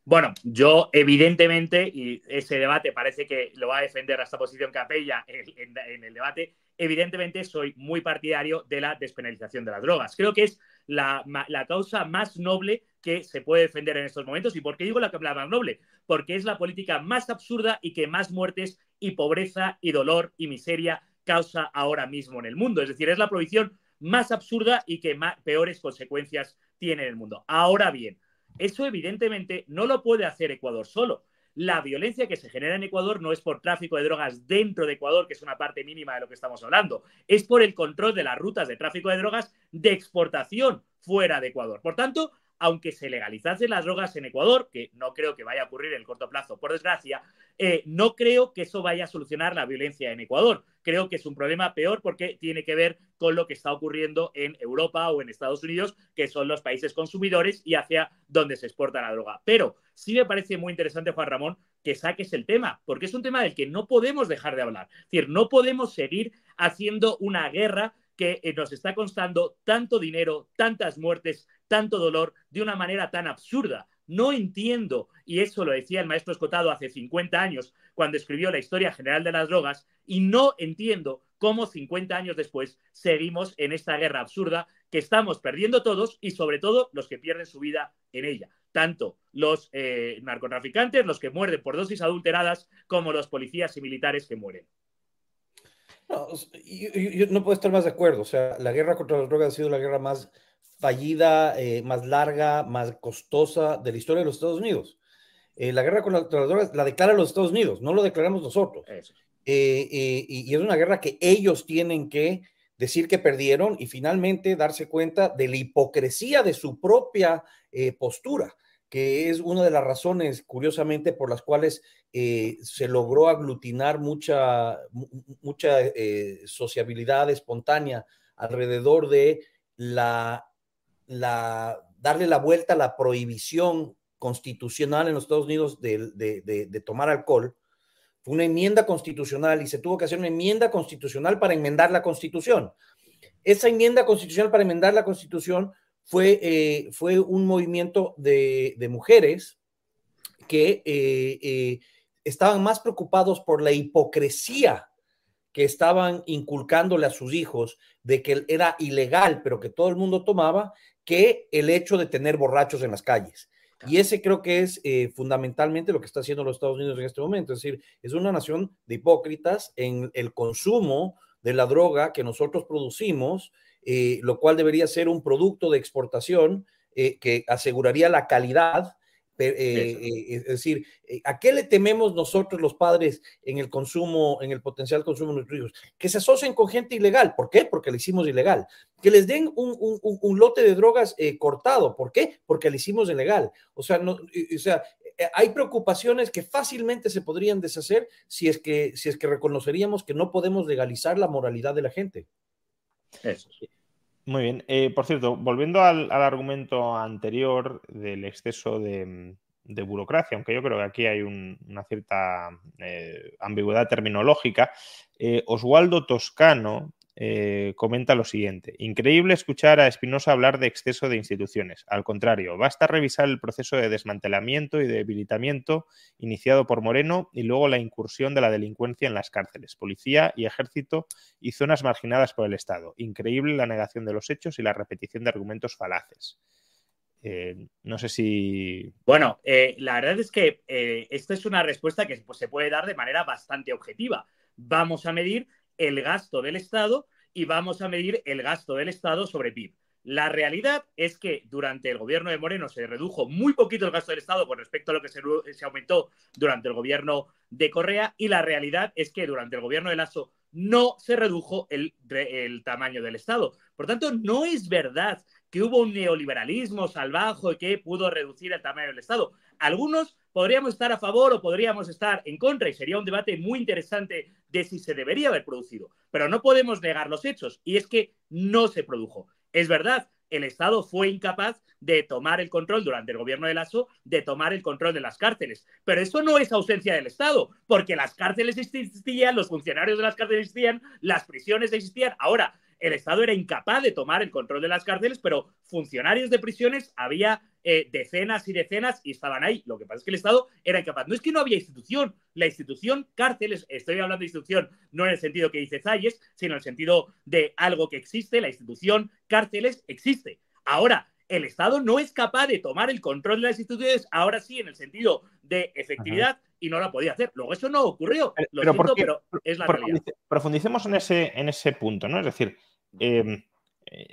Speaker 4: Bueno, yo evidentemente, y ese debate parece que lo va a defender esta posición Capella en, en, el debate, evidentemente soy muy partidario de la despenalización de las drogas. Creo que es la, la, causa más noble que se puede defender en estos momentos. ¿Y por qué digo la, la más noble? Porque es la política más absurda y que más muertes y pobreza y dolor y miseria causa ahora mismo en el mundo. Es decir, es la prohibición más absurda y que más, peores consecuencias tiene en el mundo. Ahora bien, eso evidentemente no lo puede hacer Ecuador solo. La violencia que se genera en Ecuador no es por tráfico de drogas dentro de Ecuador, que es una parte mínima de lo que estamos hablando, es por el control de las rutas de tráfico de drogas de exportación fuera de Ecuador. Por tanto, aunque se legalizasen las drogas en Ecuador, que no creo que vaya a ocurrir en el corto plazo, por desgracia, eh, no creo que eso vaya a solucionar la violencia en Ecuador. Creo que es un problema peor porque tiene que ver con lo que está ocurriendo en Europa o en Estados Unidos, que son los países consumidores y hacia donde se exporta la droga. Pero sí me parece muy interesante, Juan Ramón, que saques el tema, porque es un tema del que no podemos dejar de hablar. Es decir, no podemos seguir haciendo una guerra que eh, nos está costando tanto dinero, tantas muertes, tanto dolor de una manera tan absurda. No entiendo, y eso lo decía el maestro Escotado hace 50 años, cuando escribió la historia general de las drogas, y no entiendo cómo 50 años después seguimos en esta guerra absurda que estamos perdiendo todos y sobre todo los que pierden su vida en ella. Tanto los eh, narcotraficantes, los que mueren por dosis adulteradas, como los policías y militares que mueren.
Speaker 3: No, yo, no puedo estar más de acuerdo. O sea, la guerra contra las drogas ha sido la guerra más fallida, eh, más larga, más costosa de la historia de los Estados Unidos. Eh, la guerra contra las drogas la declaran los Estados Unidos, no lo declaramos nosotros. Eh, y, es una guerra que ellos tienen que decir que perdieron y finalmente darse cuenta de la hipocresía de su propia postura que es una de las razones, curiosamente, por las cuales eh, se logró aglutinar mucha, mucha eh, sociabilidad espontánea alrededor de la, darle la vuelta a la prohibición constitucional en los Estados Unidos de tomar alcohol. Fue una enmienda constitucional y se tuvo que hacer una enmienda constitucional para enmendar la constitución. Esa enmienda constitucional para enmendar la constitución fue, eh, fue un movimiento de, mujeres que eh, eh, estaban más preocupados por la hipocresía que estaban inculcándole a sus hijos de que era ilegal, pero que todo el mundo tomaba, que el hecho de tener borrachos en las calles. Y ese creo que es fundamentalmente lo que está haciendo los Estados Unidos en este momento. Es decir, es una nación de hipócritas en el consumo de la droga que nosotros producimos eh, lo cual debería ser un producto de exportación eh, que aseguraría la calidad. Eh, es decir, ¿a qué le tememos nosotros los padres en el consumo, en el potencial consumo de nuestros hijos? Que se asocien con gente ilegal. ¿Por qué? Porque le hicimos ilegal. Que les den un, lote de drogas cortado. ¿Por qué? Porque le hicimos ilegal. O sea, no, o sea, hay preocupaciones que fácilmente se podrían deshacer si es que, si es que reconoceríamos que no podemos legalizar la moralidad de la gente.
Speaker 1: Eso Muy bien. Eh, por cierto, volviendo al, argumento anterior del exceso de, burocracia, aunque yo creo que aquí hay una cierta eh, ambigüedad terminológica, eh, Oswaldo Toscano eh, comenta lo siguiente. Increíble escuchar a Espinosa hablar de exceso de instituciones. Al contrario, basta revisar el proceso de desmantelamiento y debilitamiento iniciado por Moreno y luego la incursión de la delincuencia en las cárceles, policía y ejército y zonas marginadas por el Estado. Increíble la negación de los hechos y la repetición de argumentos falaces. Eh, no sé si.
Speaker 4: Bueno, eh, la verdad es que esta es una respuesta que pues, se puede dar de manera bastante objetiva. Vamos a medir el gasto del Estado y vamos a medir el gasto del Estado sobre PIB. La realidad es que durante el gobierno de Moreno se redujo muy poquito el gasto del Estado con respecto a lo que se, aumentó durante el gobierno de Correa y la realidad es que durante el gobierno de Lasso no se redujo el, el tamaño del Estado. Por tanto, no es verdad que hubo un neoliberalismo salvaje que pudo reducir el tamaño del Estado. Algunos podríamos estar a favor o podríamos estar en contra y sería un debate muy interesante de si se debería haber producido, pero no podemos negar los hechos y es que no se produjo. Es verdad, el Estado fue incapaz de tomar el control durante el gobierno de Lasso, de tomar el control de las cárceles. Pero eso no es ausencia del Estado, porque las cárceles existían, los funcionarios de las cárceles existían, las prisiones existían. Ahora, el Estado era incapaz de tomar el control de las cárceles, pero funcionarios de prisiones había eh, decenas y decenas y estaban ahí. Lo que pasa es que el Estado era incapaz. No es que no había institución. La institución cárceles, estoy hablando de institución no en el sentido que dice Zayes, sino en el sentido de algo que existe. La institución cárceles existe. Ahora, el Estado no es capaz de tomar el control de las instituciones, ahora sí, en el sentido de efectividad, y no la podía hacer. Luego eso no ocurrió. Lo pero, siento, pero es la realidad.
Speaker 1: Profundicemos en ese, en ese punto, ¿no? Es decir, eh,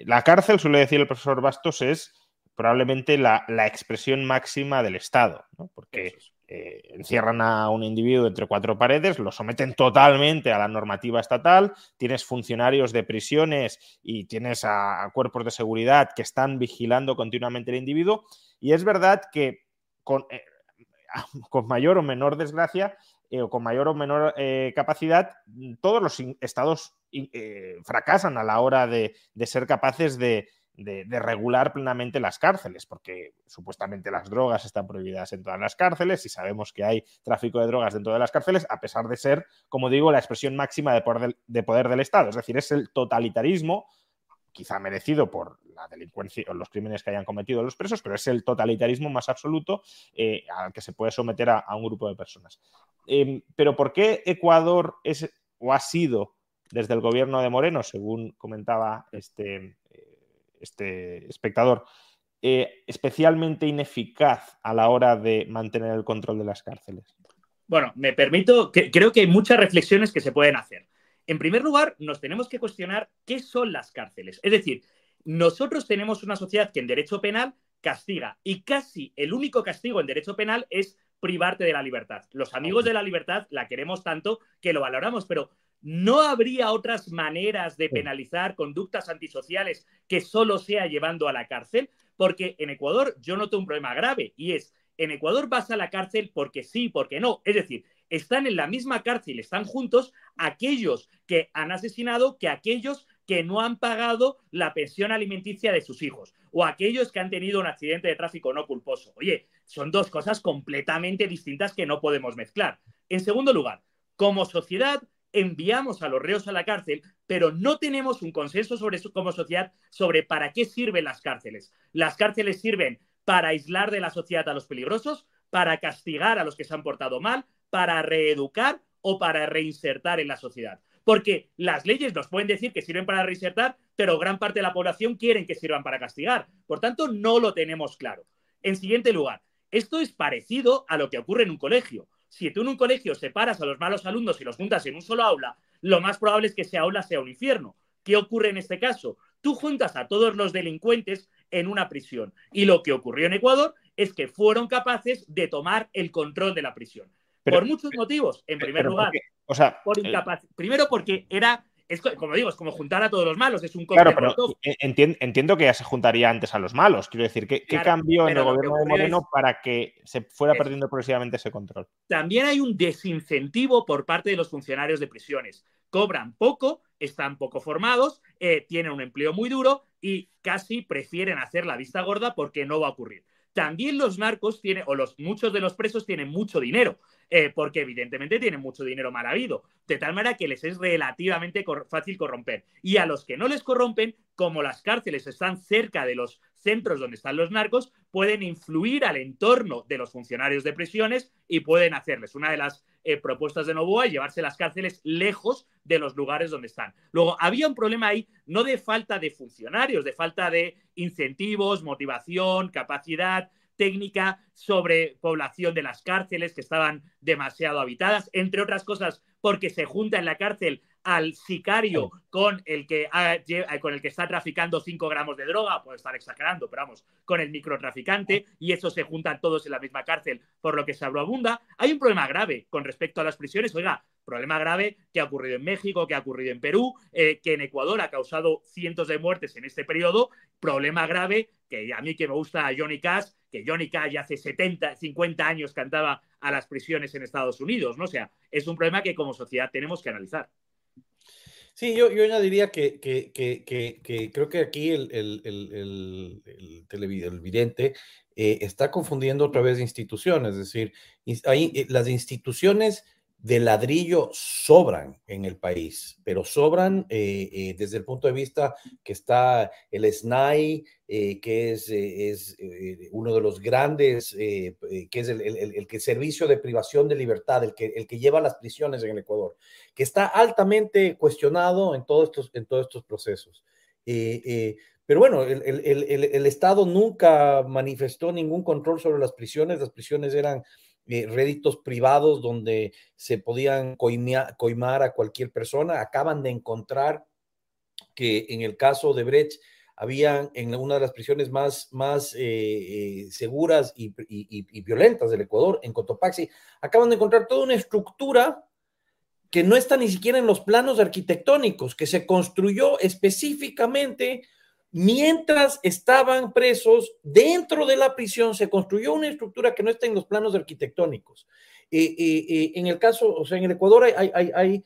Speaker 1: la cárcel, suele decir el profesor Bastos, es probablemente la, expresión máxima del Estado, porque eh, encierran a un individuo entre cuatro paredes, lo someten totalmente a la normativa estatal, tienes funcionarios de prisiones y tienes a, cuerpos de seguridad que están vigilando continuamente el individuo, y es verdad que con, eh, con mayor o menor desgracia eh, o con mayor o menor capacidad, todos los estados fracasan a la hora de ser capaces de, de, regular plenamente las cárceles, porque supuestamente las drogas están prohibidas en todas las cárceles y sabemos que hay tráfico de drogas dentro de las cárceles, a pesar de ser, como digo, la expresión máxima de poder del, de poder del Estado. Es decir, es el totalitarismo, quizá merecido por la delincuencia o los crímenes que hayan cometido los presos, pero es el totalitarismo más absoluto eh, al que se puede someter a, un grupo de personas. Em, pero ¿por qué Ecuador es o ha sido desde el gobierno de Moreno, según comentaba este, este espectador, eh, especialmente ineficaz a la hora de mantener el control de las cárceles?
Speaker 4: Bueno, me permito, que, creo que hay muchas reflexiones que se pueden hacer. En primer lugar, nos tenemos que cuestionar qué son las cárceles. Es decir, nosotros tenemos una sociedad que en derecho penal castiga y casi el único castigo en derecho penal es privarte de la libertad. Los amigos de la libertad la queremos tanto que lo valoramos, pero ¿No habría otras maneras de penalizar conductas antisociales que solo sea llevando a la cárcel? Porque en Ecuador yo noto un problema grave y es, en Ecuador vas a la cárcel porque sí, porque no. Es decir, están en la misma cárcel, están juntos aquellos que han asesinado que aquellos que no han pagado la pensión alimenticia de sus hijos o aquellos que han tenido un accidente de tráfico no culposo. Oye, son dos cosas completamente distintas que no podemos mezclar. En segundo lugar, como sociedad enviamos a los reos a la cárcel, pero no tenemos un consenso sobre como sociedad sobre para qué sirven las cárceles. Las cárceles sirven para aislar de la sociedad a los peligrosos, para castigar a los que se han portado mal, para reeducar o para reinsertar en la sociedad. Porque las leyes nos pueden decir que sirven para reinsertar, pero gran parte de la población quieren que sirvan para castigar. Por tanto, no lo tenemos claro. En siguiente lugar, esto es parecido a lo que ocurre en un colegio si tú en un colegio separas a los malos alumnos y los juntas en un solo aula, lo más probable es que ese aula sea un infierno. ¿Qué ocurre en este caso? Tú juntas a todos los delincuentes en una prisión. Y lo que ocurrió en Ecuador es que fueron capaces de tomar el control de la prisión. Por muchos motivos. En primer lugar,
Speaker 1: o sea,
Speaker 4: por eh, Primero porque era es como digo, es como juntar a todos los malos, es un
Speaker 1: Claro, pero entiendo, que ya se juntaría antes a los malos. Quiero decir, ¿qué, cambió en el gobierno de Moreno para que se fuera perdiendo progresivamente ese control?
Speaker 4: También hay un desincentivo por parte de los funcionarios de prisiones. Cobran poco, están poco formados, eh, tienen un empleo muy duro y casi prefieren hacer la vista gorda porque no va a ocurrir. También los narcos tienen, o los, muchos de los presos tienen mucho dinero. Eh, porque evidentemente tienen mucho dinero mal habido, de tal manera que les es relativamente fácil corromper. Y a los que no les corrompen, como las cárceles están cerca de los centros donde están los narcos, pueden influir al entorno de los funcionarios de prisiones y pueden hacerles. Una de las eh, propuestas de Novoa llevarse las cárceles lejos de los lugares donde están. Luego, había un problema ahí no de falta de funcionarios, de falta de incentivos, motivación, capacidad, técnica sobre población de las cárceles que estaban demasiado habitadas, entre otras cosas porque se junta en la cárcel al sicario con el que, con el que está traficando 5 gramos de droga, puedo estar exagerando, pero vamos, con el microtraficante, y eso se juntan todos en la misma cárcel, por lo que se abunda. Hay un problema grave con respecto a las prisiones. Oiga, problema grave que ha ocurrido en México, que ha ocurrido en Perú, eh, que en Ecuador ha causado cientos de muertes en este periodo. Problema grave que a mí que me gusta Johnny Cash, que Johnny Cash hace 70, 50 años cantaba a las prisiones en Estados Unidos, ¿no? O sea, es un problema que como sociedad tenemos que analizar.
Speaker 3: Sí, yo, yo añadiría que, que, que, creo que aquí el, el, el, el televidente eh, está confundiendo otra vez instituciones, es decir, hay, eh, las instituciones de ladrillo sobran en el país, pero sobran eh, eh, desde el punto de vista que está el SNAI, eh, que es, es uno de los grandes, que es el, el, el, servicio de privación de libertad, el que, el que lleva las prisiones en el Ecuador, que está altamente cuestionado en todos estos, en todos estos procesos. pero bueno, el Estado nunca manifestó ningún control sobre las prisiones, las prisiones eran eh, réditos privados donde se podían coimar a cualquier persona. Acaban de encontrar que en el caso de Brecht habían en una de las prisiones más, más eh, eh, seguras y, violentas del Ecuador, en Cotopaxi, acaban de encontrar toda una estructura que no está ni siquiera en los planos arquitectónicos, que se construyó específicamente Mientras estaban presos dentro de la prisión, se construyó una estructura que no está en los planos arquitectónicos. Eh, eh, eh, en el caso, o sea, en el Ecuador hay, hay,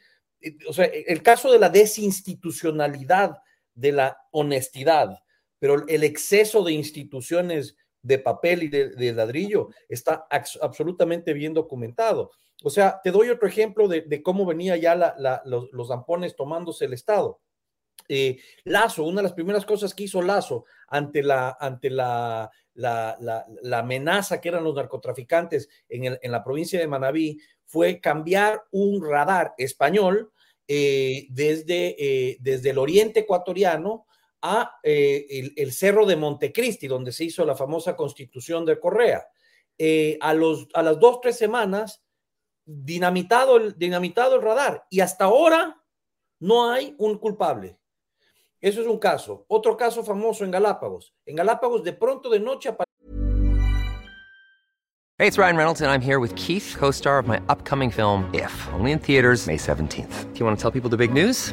Speaker 3: o sea, el caso de la desinstitucionalidad, de la honestidad, pero el exceso de instituciones de papel y de, ladrillo está absolutamente bien documentado. O sea, te doy otro ejemplo de, cómo venía ya los, los zampones tomándose el Estado. Eh, Lazo, una de las primeras cosas que hizo Lazo ante la, ante la, la, amenaza que eran los narcotraficantes en, la provincia de Manabí fue cambiar un radar español eh, desde, eh, desde el oriente ecuatoriano a el, cerro de Montecristi, donde se hizo la famosa constitución de Correa. a, los, a las dos, tres semanas, dinamitado el, dinamitado el radar y hasta ahora no hay un culpable. Eso es un caso. Otro caso famoso en Galápagos. En Galápagos, de pronto de noche.
Speaker 5: Hey, it's Ryan Reynolds, and I'm here with Keith, co star of my upcoming film, If, only in theaters, May 17th. Do you want to tell people the big news?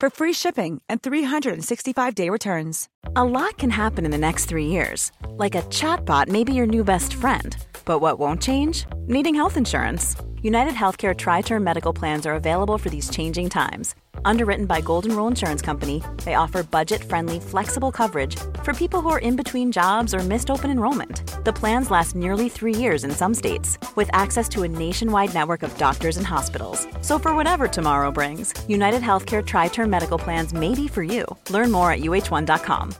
Speaker 6: for free shipping and 365-day returns. A lot can happen in the next 3 years. Like a chatbot may be your new best friend. But what won't change? Needing health insurance. United Healthcare tri-term medical plans are available for these changing times Underwritten by Golden Rule Insurance Company, they offer budget-friendly, flexible coverage for people who are in between jobs or missed open enrollment. The plans last nearly three years in some states, with access to a nationwide network of doctors and hospitals. So for whatever tomorrow brings, United Healthcare Tri-Term Medical Plans may be for you. Learn more at uh1.com.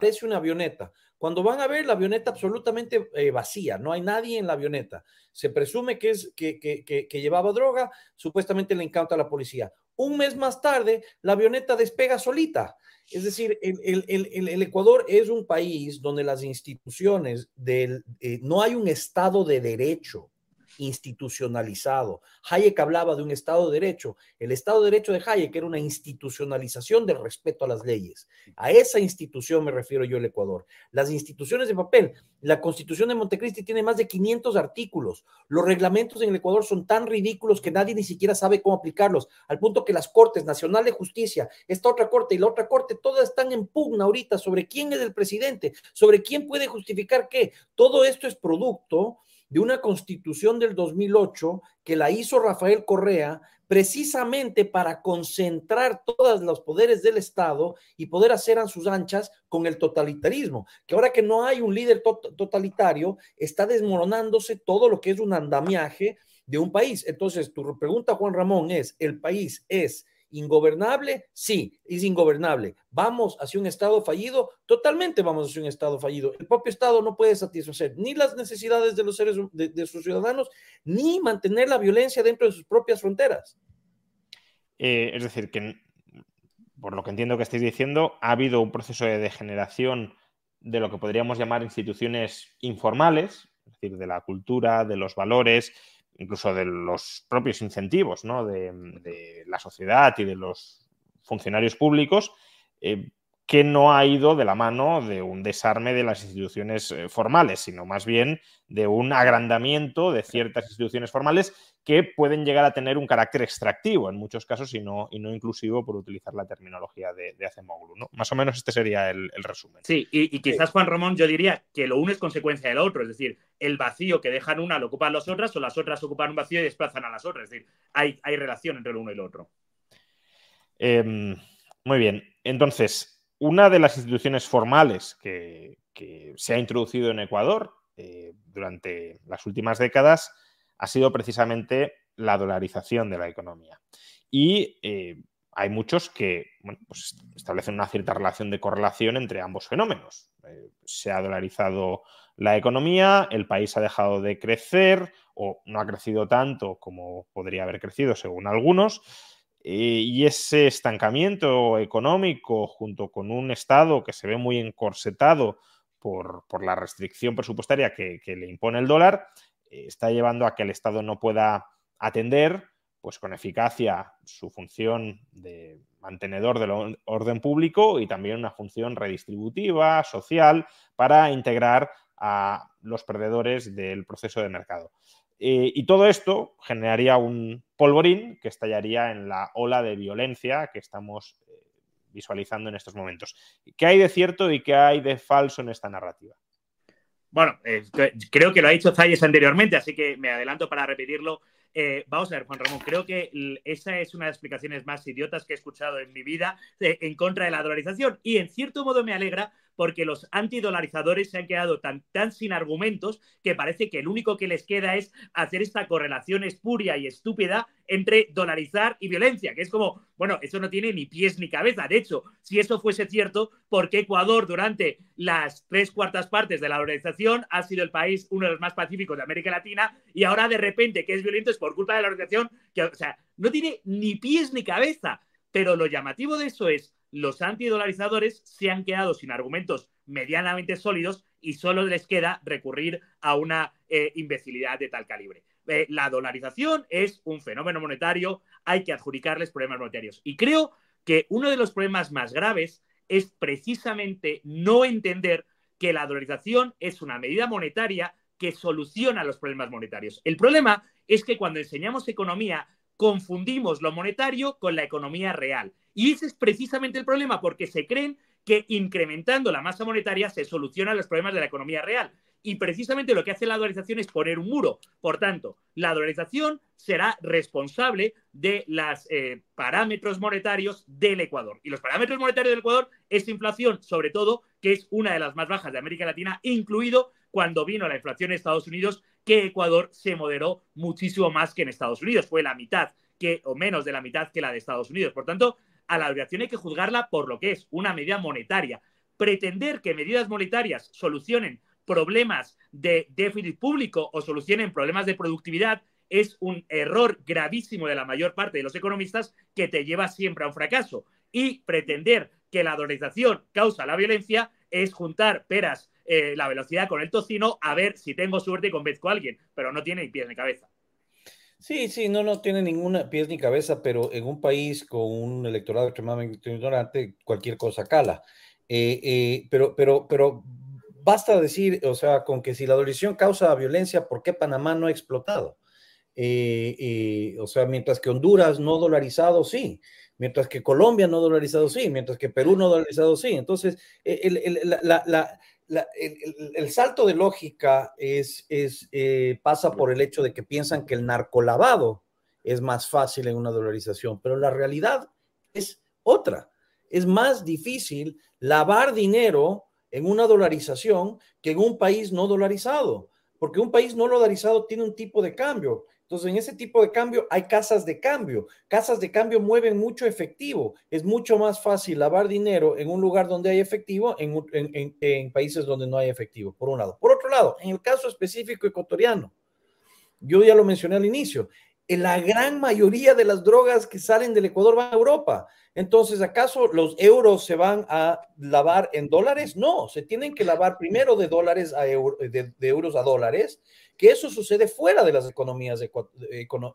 Speaker 3: Es una avioneta. Cuando van a ver la avioneta absolutamente eh, vacía, no hay nadie en la avioneta. Se presume que, es, que, que, que, llevaba droga, supuestamente le encanta a la policía. Un mes más tarde, la avioneta despega solita. Es decir, el, el, el, el Ecuador es un país donde las instituciones del, eh, no hay un Estado de derecho institucionalizado. Hayek hablaba de un Estado de Derecho. El Estado de Derecho de Hayek era una institucionalización del respeto a las leyes. A esa institución me refiero yo el Ecuador. Las instituciones de papel. La Constitución de Montecristi tiene más de 500 artículos. Los reglamentos en el Ecuador son tan ridículos que nadie ni siquiera sabe cómo aplicarlos, al punto que las Cortes Nacional de Justicia, esta otra Corte y la otra Corte, todas están en pugna ahorita sobre quién es el presidente, sobre quién puede justificar qué. Todo esto es producto de una constitución del 2008 que la hizo Rafael Correa precisamente para concentrar todos los poderes del Estado y poder hacer a sus anchas con el totalitarismo, que ahora que no hay un líder totalitario, está desmoronándose todo lo que es un andamiaje de un país. Entonces, tu pregunta, Juan Ramón, es, ¿el país es ¿Ingobernable? Sí, es ingobernable. ¿Vamos hacia un Estado fallido? Totalmente vamos hacia un Estado fallido. El propio Estado no puede satisfacer ni las necesidades de los seres, de, sus ciudadanos, ni mantener la violencia dentro de sus propias fronteras.
Speaker 1: Eh, es decir, que por lo que entiendo que estáis diciendo, ha habido un proceso de degeneración de lo que podríamos llamar instituciones informales, es decir, de la cultura, de los valores, incluso de los propios incentivos de, la sociedad y de los funcionarios públicos, eh, que no ha ido de la mano de un desarme de las instituciones eh, formales, sino más bien de un agrandamiento de ciertas instituciones formales que pueden llegar a tener un carácter extractivo en muchos casos y no, y no inclusivo por utilizar la terminología de, de Acemoglu. ¿no? Más o menos este sería el, resumen.
Speaker 4: Sí, y, quizás Juan Ramón yo diría que lo uno es consecuencia del otro, es decir, el vacío que dejan una lo ocupan las otras o las otras ocupan un vacío y desplazan a las otras, es decir, hay, hay relación entre el uno y el otro.
Speaker 1: Em, muy bien, entonces, una de las instituciones formales que, se ha introducido en Ecuador eh, durante las últimas décadas ha sido precisamente la dolarización de la economía. Y eh, hay muchos que pues establecen una cierta relación de correlación entre ambos fenómenos. Eh, se ha dolarizado la economía, el país ha dejado de crecer o no ha crecido tanto como podría haber crecido según algunos, eh, y ese estancamiento económico junto con un Estado que se ve muy encorsetado por, la restricción presupuestaria que, le impone el dólar, está llevando a que el Estado no pueda atender pues, con eficacia su función de mantenedor del orden público y también una función redistributiva, social, para integrar a los perdedores del proceso de mercado. Eh, y todo esto generaría un polvorín que estallaría en la ola de violencia que estamos eh, visualizando en estos momentos. ¿Qué hay de cierto y qué hay de falso en esta narrativa?
Speaker 4: Bueno, eh, creo que lo ha dicho Zayes anteriormente, así que me adelanto para repetirlo. vamos a ver, Juan Ramón, creo que esa es una de las explicaciones más idiotas que he escuchado en mi vida en contra de la dolarización. Y en cierto modo me alegra porque los antidolarizadores se han quedado tan, tan sin argumentos que parece que el único que les queda es hacer esta correlación espuria y estúpida entre dolarizar y violencia, que es como, bueno, eso no tiene ni pies ni cabeza. De hecho, si eso fuese cierto, ¿por qué Ecuador durante las tres cuartas partes de la dolarización ha sido el país uno de los más pacíficos de América Latina y ahora de repente que es violento es por culpa de la dolarización? Que, o sea, no tiene ni pies ni cabeza. Pero lo llamativo de eso es los antidolarizadores se han quedado sin argumentos medianamente sólidos y solo les queda recurrir a una eh, imbecilidad de tal calibre. Eh, la dolarización es un fenómeno monetario, hay que adjudicarles problemas monetarios. Y creo que uno de los problemas más graves es precisamente no entender que la dolarización es una medida monetaria que soluciona los problemas monetarios. El problema es que cuando enseñamos economía confundimos lo monetario con la economía real. Y ese es precisamente el problema, porque se creen que incrementando la masa monetaria se solucionan los problemas de la economía real. Y precisamente lo que hace la dolarización es poner un muro. Por tanto, la dolarización será responsable de los eh, parámetros monetarios del Ecuador. Y los parámetros monetarios del Ecuador es inflación, sobre todo, que es una de las más bajas de América Latina, incluido cuando vino la inflación en Estados Unidos, que Ecuador se moderó muchísimo más que en Estados Unidos. Fue la mitad que, o menos de la mitad que la de Estados Unidos. Por tanto, a la duración hay que juzgarla por lo que es una medida monetaria. Pretender que medidas monetarias solucionen problemas de déficit público o solucionen problemas de productividad es un error gravísimo de la mayor parte de los economistas que te lleva siempre a un fracaso. Y pretender que la dolarización causa la violencia es juntar peras, eh, la velocidad con el tocino, a ver si tengo suerte y convenzco a alguien, pero no tiene ni pies ni cabeza.
Speaker 3: Sí, sí, no, no tiene ninguna pies ni cabeza, pero en un país con un electorado extremadamente ignorante, cualquier cosa cala. Eh, eh, pero, pero, pero basta decir, o sea, con que si la dolarización causa violencia, ¿por qué Panamá no ha explotado? Eh, o sea, mientras que Honduras no dolarizado, sí. Mientras que Colombia no dolarizado, sí. Mientras que Perú no dolarizado, sí. Entonces, la, el, salto de lógica es, eh, pasa por el hecho de que piensan que el narcolavado es más fácil en una dolarización, pero la realidad es otra. Es más difícil lavar dinero en una dolarización que en un país no dolarizado, porque un país no dolarizado tiene un tipo de cambio. Entonces, en ese tipo de cambio hay casas de cambio. Casas de cambio mueven mucho efectivo. Es mucho más fácil lavar dinero en un lugar donde hay efectivo en, en, países donde no hay efectivo, por un lado. Por otro lado, en el caso específico ecuatoriano, yo ya lo mencioné al inicio, la gran mayoría de las drogas que salen del Ecuador van a Europa. Entonces, ¿acaso los euros se van a lavar en dólares? No, se tienen que lavar primero de dólares a de, euros a dólares, que eso sucede fuera de las economías de,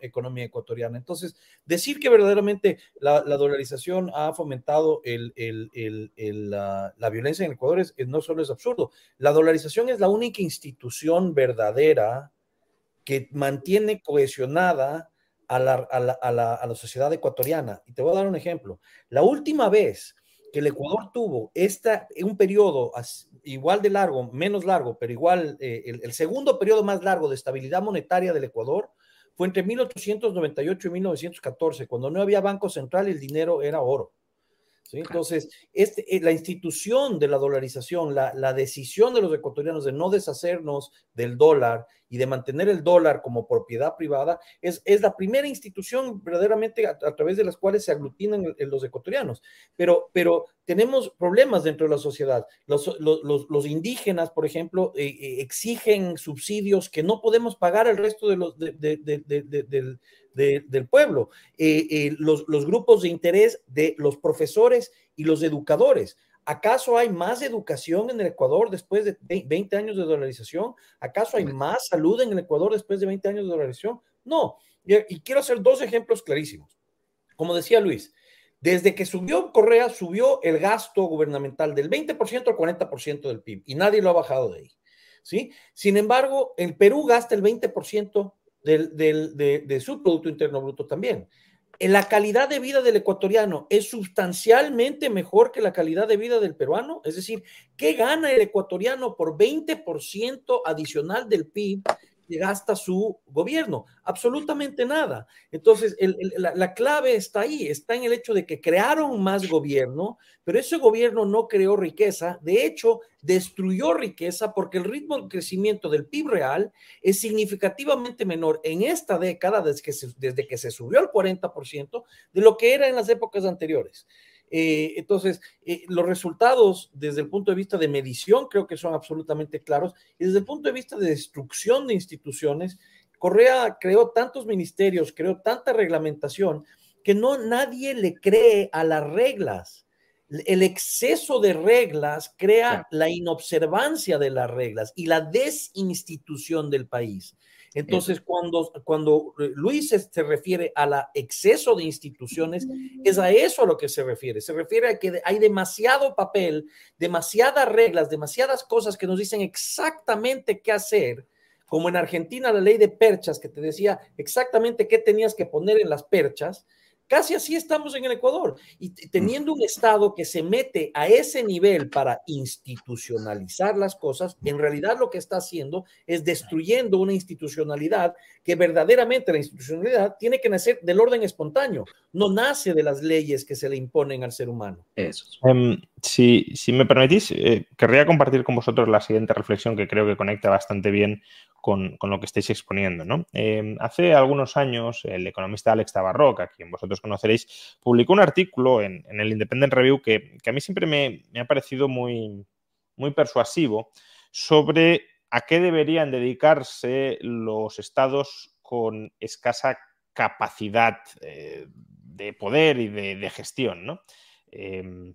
Speaker 3: economía ecuatoriana. Entonces, decir que verdaderamente la, dolarización ha fomentado la, violencia en Ecuador es, no solo es absurdo, la dolarización es la única institución verdadera que mantiene cohesionada a la, sociedad ecuatoriana. Y te voy a dar un ejemplo. La última vez que el Ecuador tuvo esta, un periodo igual de largo, menos largo, pero igual, eh, el, segundo periodo más largo de estabilidad monetaria del Ecuador fue entre 1898 y 1914, cuando no había banco central y el dinero era oro. Entonces, este, eh, la institución de la dolarización, la, la, decisión de los ecuatorianos de no deshacernos del dólar y de mantener el dólar como propiedad privada, es, es la primera institución verdaderamente a, través de las cuales se aglutinan los ecuatorianos. Pero, pero tenemos problemas dentro de la sociedad. Los, los, los indígenas, por ejemplo, eh, eh, exigen subsidios que no podemos pagar el resto de los, de, del del pueblo, eh, eh, los, grupos de interés de los profesores y los educadores. ¿Acaso hay más educación en el Ecuador después de 20 años de dolarización? ¿Acaso hay más salud en el Ecuador después de 20 años de dolarización? No. Y, quiero hacer dos ejemplos clarísimos. Como decía Luis, desde que subió Correa, subió el gasto gubernamental del 20% al 40% del PIB y nadie lo ha bajado de ahí. ¿sí? Sin embargo, el Perú gasta el 20% de, su Producto Interno Bruto también. La calidad de vida del ecuatoriano es sustancialmente mejor que la calidad de vida del peruano. Es decir, ¿qué gana el ecuatoriano por 20% adicional del PIB gasta su gobierno? Absolutamente nada. Entonces, la, clave está ahí, está en el hecho de que crearon más gobierno, pero ese gobierno no creó riqueza, de hecho, destruyó riqueza porque el ritmo de crecimiento del PIB real es significativamente menor en esta década, desde que se, desde que se subió al 40%, de lo que era en las épocas anteriores. Eh, entonces, eh, los resultados desde el punto de vista de medición creo que son absolutamente claros y desde el punto de vista de destrucción de instituciones, Correa creó tantos ministerios, creó tanta reglamentación que no nadie le cree a las reglas. El exceso de reglas crea la inobservancia de las reglas y la desinstitución del país. Entonces, cuando, cuando eh, Luis se, refiere a la exceso de instituciones, es a eso a lo que se refiere. Se refiere a que hay demasiado papel, demasiadas reglas, demasiadas cosas que nos dicen exactamente qué hacer. Como en Argentina la ley de perchas que te decía exactamente qué tenías que poner en las perchas, Casi así estamos en el Ecuador. Y teniendo un Estado que se mete a ese nivel para institucionalizar las cosas, en realidad lo que está haciendo es destruyendo una institucionalidad que verdaderamente la institucionalidad tiene que nacer del orden espontáneo, no nace de las leyes que se le imponen al ser humano.
Speaker 1: Eso. Em, si, si, me permitís, eh, querría compartir con vosotros la siguiente reflexión que creo que conecta bastante bien con, lo que estáis exponiendo. ¿no? Em, hace algunos años, el economista Alex Tabarroca, a quien vosotros conoceréis, publicó un artículo en, el Independent Review que, a mí siempre me, ha parecido muy, muy persuasivo sobre a qué deberían dedicarse los estados con escasa capacidad eh, de poder y de, gestión. ¿no? Em,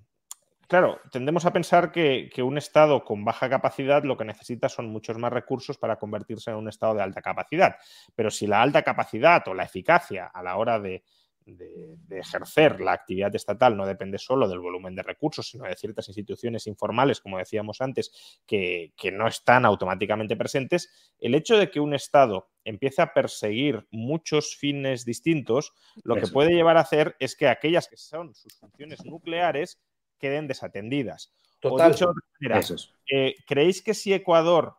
Speaker 1: Claro, tendemos a pensar que, un Estado con baja capacidad lo que necesita son muchos más recursos para convertirse en un Estado de alta capacidad. Pero si la alta capacidad o la eficacia a la hora de, ejercer la actividad estatal no depende solo del volumen de recursos, sino de ciertas instituciones informales, como decíamos antes, que, no están automáticamente presentes, el hecho de que un Estado empiece a perseguir muchos fines distintos, lo que puede llevar a hacer es que aquellas que son sus funciones nucleares queden desatendidas.
Speaker 3: Total.
Speaker 1: Eh, ¿Creéis que si Ecuador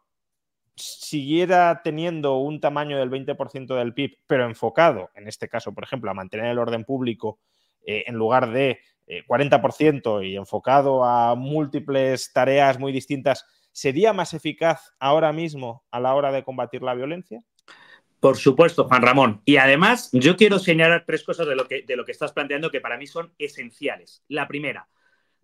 Speaker 1: siguiera teniendo un tamaño del 20% del PIB, pero enfocado, en este caso, por ejemplo, a mantener el orden público eh, en lugar de 40% eh, y enfocado a múltiples tareas muy distintas, ¿sería más eficaz ahora mismo a la hora de combatir la violencia?
Speaker 4: Por supuesto, Juan Ramón. Y además, yo quiero señalar tres cosas de lo que, de lo que estás planteando que para mí son esenciales. La primera,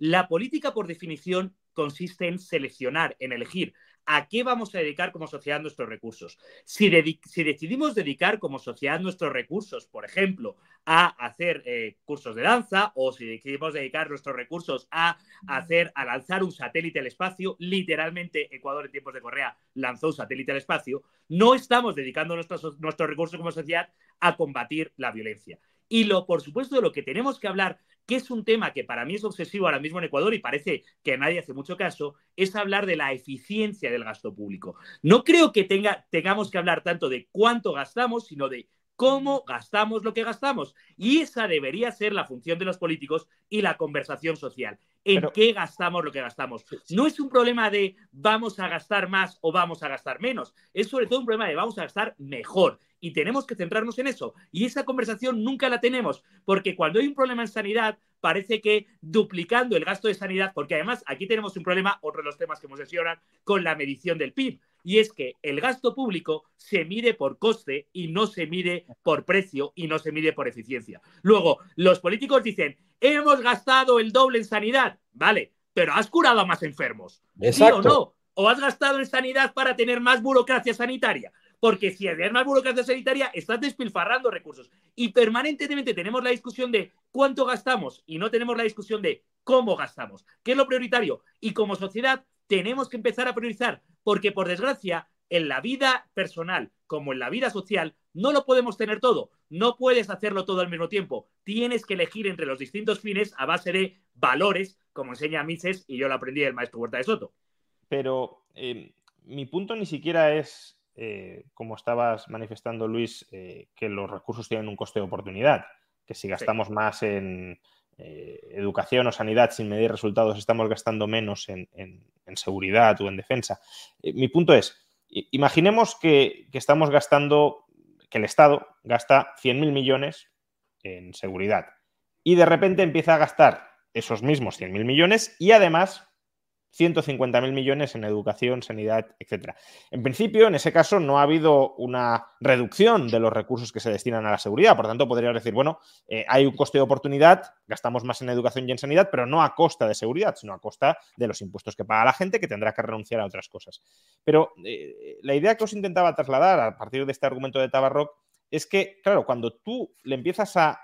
Speaker 4: la política, por definición, consiste en seleccionar, en elegir a qué vamos a dedicar como sociedad nuestros recursos. Si, decidimos dedicar como sociedad nuestros recursos, por ejemplo, a hacer eh, cursos de danza o si decidimos dedicar nuestros recursos a hacer, a lanzar un satélite al espacio, literalmente Ecuador en tiempos de Correa lanzó un satélite al espacio, no estamos dedicando nuestros, nuestros recursos como sociedad a combatir la violencia. Y lo, por supuesto, de lo que tenemos que hablar que es un tema que para mí es obsesivo ahora mismo en Ecuador y parece que nadie hace mucho caso, es hablar de la eficiencia del gasto público. No creo que tenga, tengamos que hablar tanto de cuánto gastamos, sino de cómo gastamos lo que gastamos. Y esa debería ser la función de los políticos y la conversación social. ¿En qué gastamos lo que gastamos? No es un problema de vamos a gastar más o vamos a gastar menos. Es sobre todo un problema de vamos a gastar mejor y tenemos que centrarnos en eso. Y esa conversación nunca la tenemos, porque cuando hay un problema en sanidad, parece que duplicando el gasto de sanidad, porque además aquí tenemos un problema, otro de los temas que hemos mencionado, con la medición del PIB. Y es que el gasto público se mide por coste y no se mide por precio y no se mide por eficiencia. Luego, los políticos dicen, hemos gastado el doble en sanidad. Vale, pero has curado a más enfermos. ¿Sí o no? ¿O has gastado en sanidad para tener más burocracia sanitaria? porque si hay más burocracia sanitaria, estás despilfarrando recursos. Y permanentemente tenemos la discusión de cuánto gastamos y no tenemos la discusión de cómo gastamos, qué es lo prioritario. Y como sociedad tenemos que empezar a priorizar, porque por desgracia, en la vida personal como en la vida social, no lo podemos tener todo. No puedes hacerlo todo al mismo tiempo. Tienes que elegir entre los distintos fines a base de valores, como enseña Mises y yo lo aprendí del maestro Huerta de Soto.
Speaker 1: Pero eh, mi punto ni siquiera es eh, como estabas manifestando, Luis, eh, que los recursos tienen un coste de oportunidad, que si gastamos más en eh, educación o sanidad sin medir resultados, estamos gastando menos en, seguridad o en defensa. mi punto es, imaginemos que, que, estamos gastando, que el Estado gasta 100.000 millones en seguridad y de repente empieza a gastar esos mismos 100.000 millones y además 150.000 millones en educación, sanidad, etc. En principio, en ese caso, no ha habido una reducción de los recursos que se destinan a la seguridad. Por tanto, podría decir, bueno, eh, hay un coste de oportunidad, gastamos más en educación y en sanidad, pero no a costa de seguridad, sino a costa de los impuestos que paga la gente, que tendrá que renunciar a otras cosas. Pero eh, la idea que os intentaba trasladar a partir de este argumento de Tabarroc es que, claro, cuando tú le empiezas a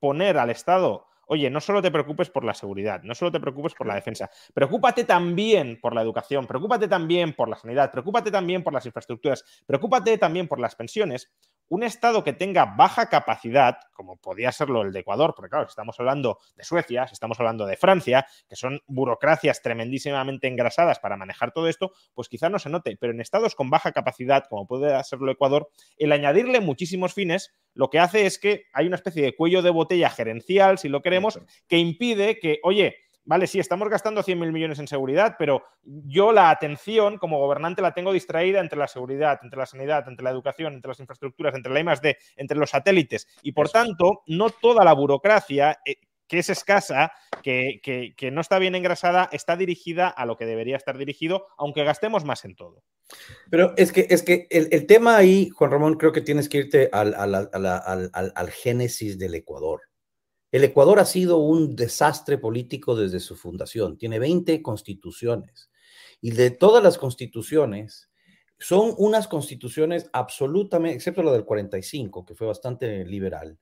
Speaker 1: poner al Estado oye, no solo te preocupes por la seguridad, no solo te preocupes por la defensa, preocúpate también por la educación, preocúpate también por la sanidad, preocúpate también por las infraestructuras, preocúpate también por las pensiones. Un Estado que tenga baja capacidad, como podía serlo el de Ecuador, porque claro, estamos hablando de Suecia, estamos hablando de Francia, que son burocracias tremendísimamente engrasadas para manejar todo esto, pues quizá no se note, pero en estados con baja capacidad, como puede serlo Ecuador, el añadirle muchísimos fines lo que hace es que hay una especie de cuello de botella gerencial, si lo queremos, que impide que, oye, vale, sí, estamos gastando 100.000 millones en seguridad, pero yo la atención como gobernante la tengo distraída entre la seguridad, entre la sanidad, entre la educación, entre las infraestructuras, entre la I+.D., entre los satélites. Y por tanto, no toda la burocracia eh, que es escasa, que, no está bien engrasada, está dirigida a lo que debería estar dirigido, aunque gastemos más en todo.
Speaker 3: Pero es que, es que el, tema ahí, Juan Ramón, creo que tienes que irte al, al, génesis del Ecuador. El Ecuador ha sido un desastre político desde su fundación. Tiene 20 constituciones. Y de todas las constituciones, son unas constituciones absolutamente, excepto la del 45, que fue bastante liberal,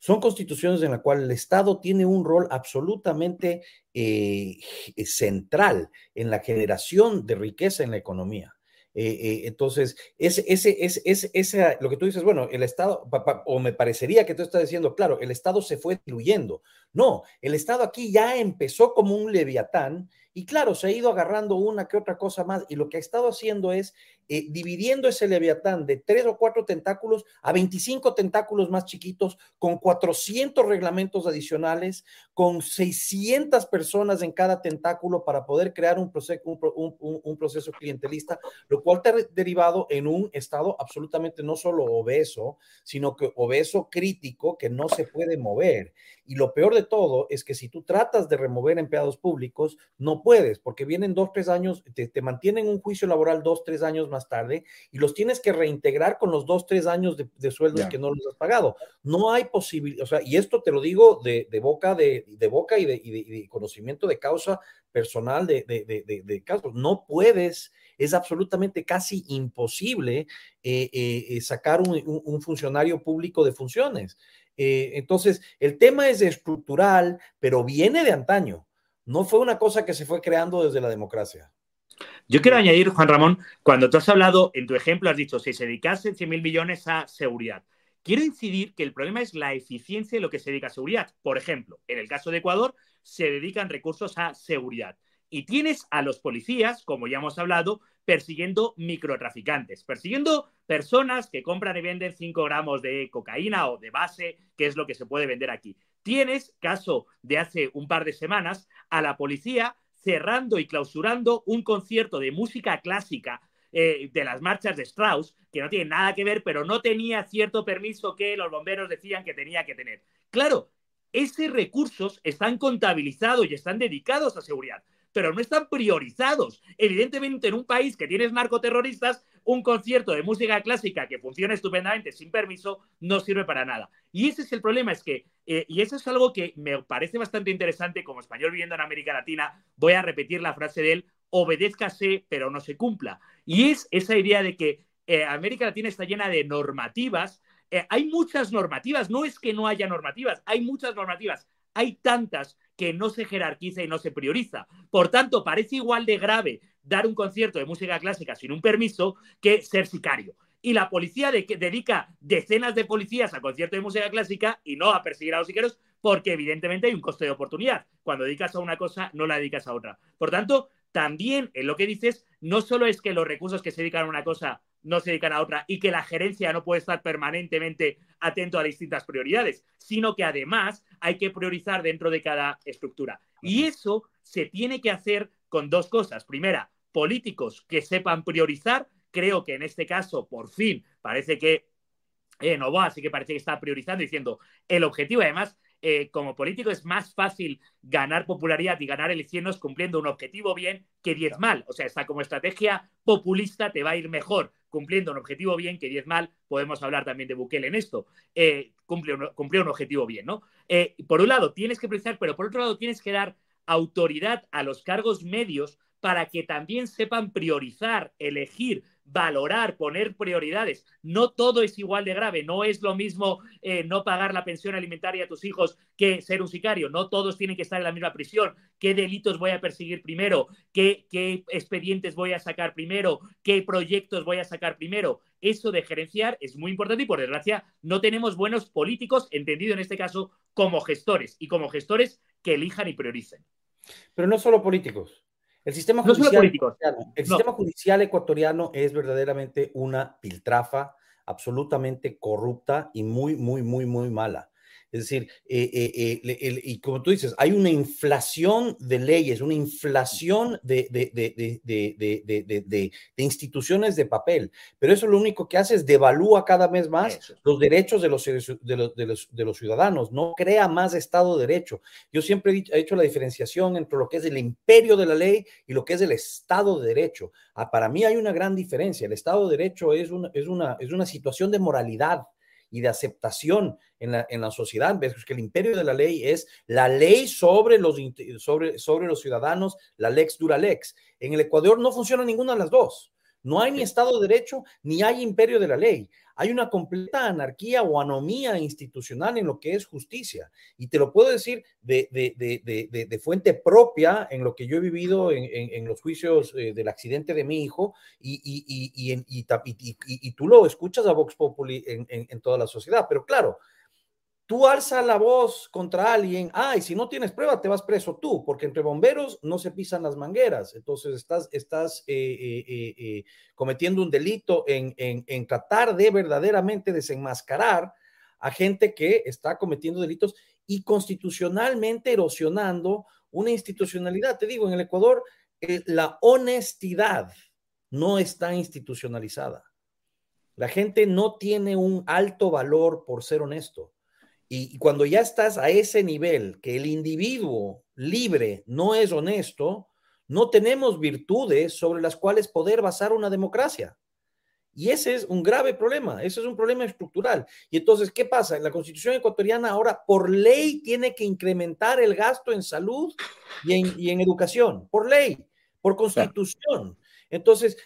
Speaker 3: son constituciones en las cuales el Estado tiene un rol absolutamente eh, central en la generación de riqueza en la economía. Eh, eh, entonces, ese, ese, ese, ese, lo que tú dices, bueno, el Estado, o me parecería que tú estás diciendo, claro, el Estado se fue diluyendo. No, el Estado aquí ya empezó como un leviatán y claro, se ha ido agarrando una que otra cosa más y lo que ha estado haciendo es eh, dividiendo ese leviatán de tres o cuatro tentáculos a 25 tentáculos más chiquitos, con 400 reglamentos adicionales, con 600 personas en cada tentáculo para poder crear un proceso, un, proceso clientelista, lo cual te ha derivado en un estado absolutamente no solo obeso, sino que obeso crítico que no se puede mover. Y lo peor de todo es que si tú tratas de remover empleados públicos, no puedes, porque vienen dos, tres años, te, te mantienen un juicio laboral dos, tres años más más tarde y los tienes que reintegrar con los dos, tres años de, sueldos que no los has pagado. No hay posibilidad, o sea, y esto te lo digo de, boca, de, boca y, de, conocimiento de causa personal de, casos. No puedes, es absolutamente casi imposible eh, eh, eh, sacar un, funcionario público de funciones. entonces, el tema es estructural, pero viene de antaño. No fue una cosa que se fue creando desde la democracia.
Speaker 4: Yo quiero añadir, Juan Ramón, cuando tú has hablado, en tu ejemplo has dicho, si se dedicasen 100 mil millones a seguridad. Quiero incidir que el problema es la eficiencia de lo que se dedica a seguridad. Por ejemplo, en el caso de Ecuador, se dedican recursos a seguridad. Y tienes a los policías, como ya hemos hablado, persiguiendo microtraficantes, persiguiendo personas que compran y venden 5 gramos de cocaína o de base, que es lo que se puede vender aquí. Tienes, caso de hace un par de semanas, a la policía cerrando y clausurando un concierto de música clásica eh, de las marchas de Strauss, que no tiene nada que ver, pero no tenía cierto permiso que los bomberos decían que tenía que tener. Claro, esos recursos están contabilizados y están dedicados a seguridad, pero no están priorizados. Evidentemente, en un país que tienes narcoterroristas, un concierto de música clásica que funciona estupendamente sin permiso no sirve para nada. Y ese es el problema, es que, eh, y eso es algo que me parece bastante interesante como español viviendo en América Latina, voy a repetir la frase de él, obedézcase pero no se cumpla. Y es esa idea de que eh, América Latina está llena de normativas, eh, hay muchas normativas, no es que no haya normativas, hay muchas normativas, hay tantas que no se jerarquiza y no se prioriza. Por tanto, parece igual de grave dar un concierto de música clásica sin un permiso que ser sicario. Y la policía dedica decenas de policías a concierto de música clásica y no a perseguir a los sicarios porque evidentemente hay un coste de oportunidad. Cuando dedicas a una cosa, no la dedicas a otra. Por tanto, también en lo que dices, no solo es que los recursos que se dedican a una cosa no se dedican a otra y que la gerencia no puede estar permanentemente atento a distintas prioridades, sino que además hay que priorizar dentro de cada estructura. Y eso se tiene que hacer con dos cosas. Primera, políticos que sepan priorizar. Creo que en este caso, por fin, parece que eh, va, así que parece que está priorizando, diciendo el objetivo. Además, eh, como político es más fácil ganar popularidad y ganar elecciones cumpliendo un objetivo bien que diez mal. O sea, está como estrategia populista te va a ir mejor cumpliendo un objetivo bien que diez mal. Podemos hablar también de Bukele en esto. Eh, cumple, un, un, objetivo bien, ¿no? Eh, por un lado, tienes que priorizar, pero por otro lado, tienes que dar autoridad a los cargos medios para que también sepan priorizar, elegir, valorar, poner prioridades. No todo es igual de grave, no es lo mismo eh, no pagar la pensión alimentaria a tus hijos que ser un sicario, no todos tienen que estar en la misma prisión. ¿Qué delitos voy a perseguir primero? ¿Qué, qué expedientes voy a sacar primero? ¿Qué proyectos voy a sacar primero? Eso de gerenciar es muy importante y por desgracia no tenemos buenos políticos, entendido en este caso como gestores y como gestores que elijan y prioricen.
Speaker 3: Pero no solo políticos. El sistema, judicial, el sistema judicial ecuatoriano es verdaderamente una piltrafa absolutamente corrupta y muy, muy, muy, muy mala. Es decir, eh, eh, eh, y como tú dices, hay una inflación de leyes, una inflación de, de, instituciones de papel, pero eso lo único que hace es devalúa cada vez más los derechos de los, de, los, ciudadanos, no crea más Estado de Derecho. Yo siempre he hecho la diferenciación entre lo que es el imperio de la ley y lo que es el Estado de Derecho. Ah, para mí hay una gran diferencia. El Estado de Derecho es una, es una, es una situación de moralidad y de aceptación en la, en la sociedad, ves que el imperio de la ley es la ley sobre los, sobre, sobre los ciudadanos, la lex dura lex. En el Ecuador no funciona ninguna de las dos. No hay ni Estado de Derecho ni hay imperio de la ley. Hay una completa anarquía o anomía institucional en lo que es justicia. Y te lo puedo decir de, de, fuente propia en lo que yo he vivido en, los juicios eh, del accidente de mi hijo y, y, y, tú lo escuchas a Vox Populi en toda la sociedad. Pero claro, Tú alza la voz contra alguien, ay, si no tienes prueba, te vas preso tú, porque entre bomberos no se pisan las mangueras. Entonces estás, estás eh, eh, eh, cometiendo un delito en, en, tratar de verdaderamente desenmascarar a gente que está cometiendo delitos y constitucionalmente erosionando una institucionalidad. Te digo, en el Ecuador, la honestidad no está institucionalizada. La gente no tiene un alto valor por ser honesto. Y, cuando ya estás a ese nivel, que el individuo libre no es honesto, no tenemos virtudes sobre las cuales poder basar una democracia. Y ese es un grave problema, ese es un problema estructural. Y entonces, ¿qué pasa? La constitución ecuatoriana ahora por ley tiene que incrementar el gasto en salud y en, y en educación, por ley, por constitución. Entonces,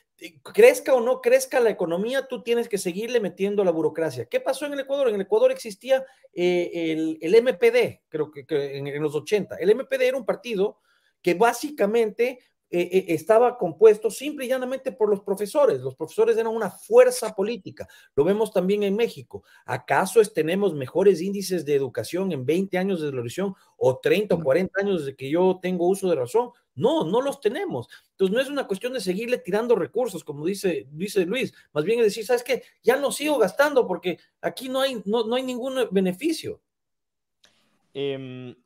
Speaker 3: crezca o no crezca la economía, tú tienes que seguirle metiendo la burocracia. ¿Qué pasó en el Ecuador? En el Ecuador existía eh, el, MPD, creo que, en, los 80. El MPD era un partido que básicamente eh, estaba compuesto simple y llanamente por los profesores. Los profesores eran una fuerza política. Lo vemos también en México. ¿Acaso tenemos mejores índices de educación en 20 años de evolución o 30 o 40 años desde que yo tengo uso de razón? No, no los tenemos. Entonces no es una cuestión de seguirle tirando recursos, como dice, dice Luis, más bien es decir, ¿sabes qué? Ya no sigo gastando porque aquí no hay, no, hay ningún beneficio.
Speaker 1: Em,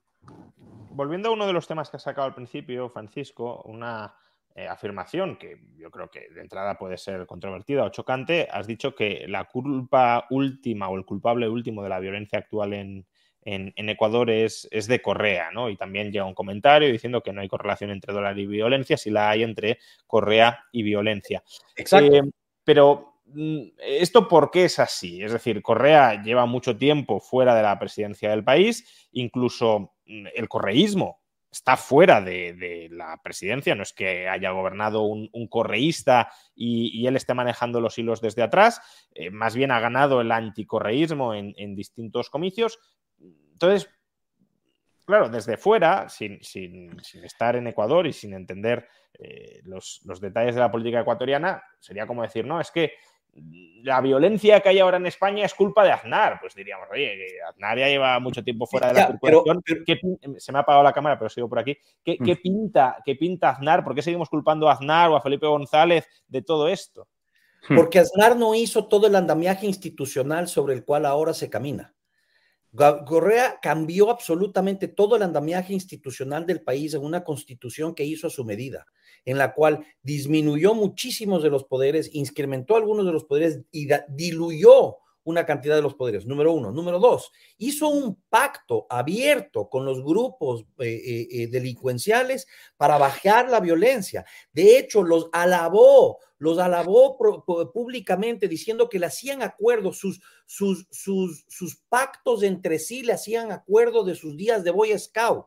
Speaker 1: volviendo a uno de los temas que has sacado al principio, Francisco, una eh, afirmación que yo creo que de entrada puede ser controvertida o chocante, has dicho que la culpa última o el culpable último de la violencia actual en, en, Ecuador es, es, de Correa, ¿no? Y también llega un comentario diciendo que no hay correlación entre dólar y violencia, si la hay entre Correa y violencia.
Speaker 3: Exacto. Eh,
Speaker 1: pero mm, ¿Esto por qué es así? Es decir, Correa lleva mucho tiempo fuera de la presidencia del país, incluso el correísmo está fuera de, la presidencia, no es que haya gobernado un, correísta y, él esté manejando los hilos desde atrás, eh, más bien ha ganado el anticorreísmo en, distintos comicios, entonces, claro, desde fuera, sin, estar en Ecuador y sin entender eh, los, detalles de la política ecuatoriana, sería como decir, no, es que la violencia que hay ahora en España es culpa de Aznar. Pues diríamos, oye, Aznar ya lleva mucho tiempo fuera de la circulación. se me ha apagado la cámara, pero sigo por aquí. ¿Qué, mm. pinta, ¿Qué pinta Aznar? ¿Por qué seguimos culpando a Aznar o a Felipe González de todo esto?
Speaker 3: Porque Aznar no hizo todo el andamiaje institucional sobre el cual ahora se camina. Correa cambió absolutamente todo el andamiaje institucional del país en una constitución que hizo a su medida, en la cual disminuyó muchísimos de los poderes, incrementó algunos de los poderes y diluyó una cantidad de los poderes, número uno. Número dos, hizo un pacto abierto con los grupos eh, eh, eh, delincuenciales para bajar la violencia. De hecho, los alabó, los alabó públicamente diciendo que le hacían acuerdo, sus, sus, sus, sus pactos entre sí le hacían acuerdo de sus días de Boy Scout.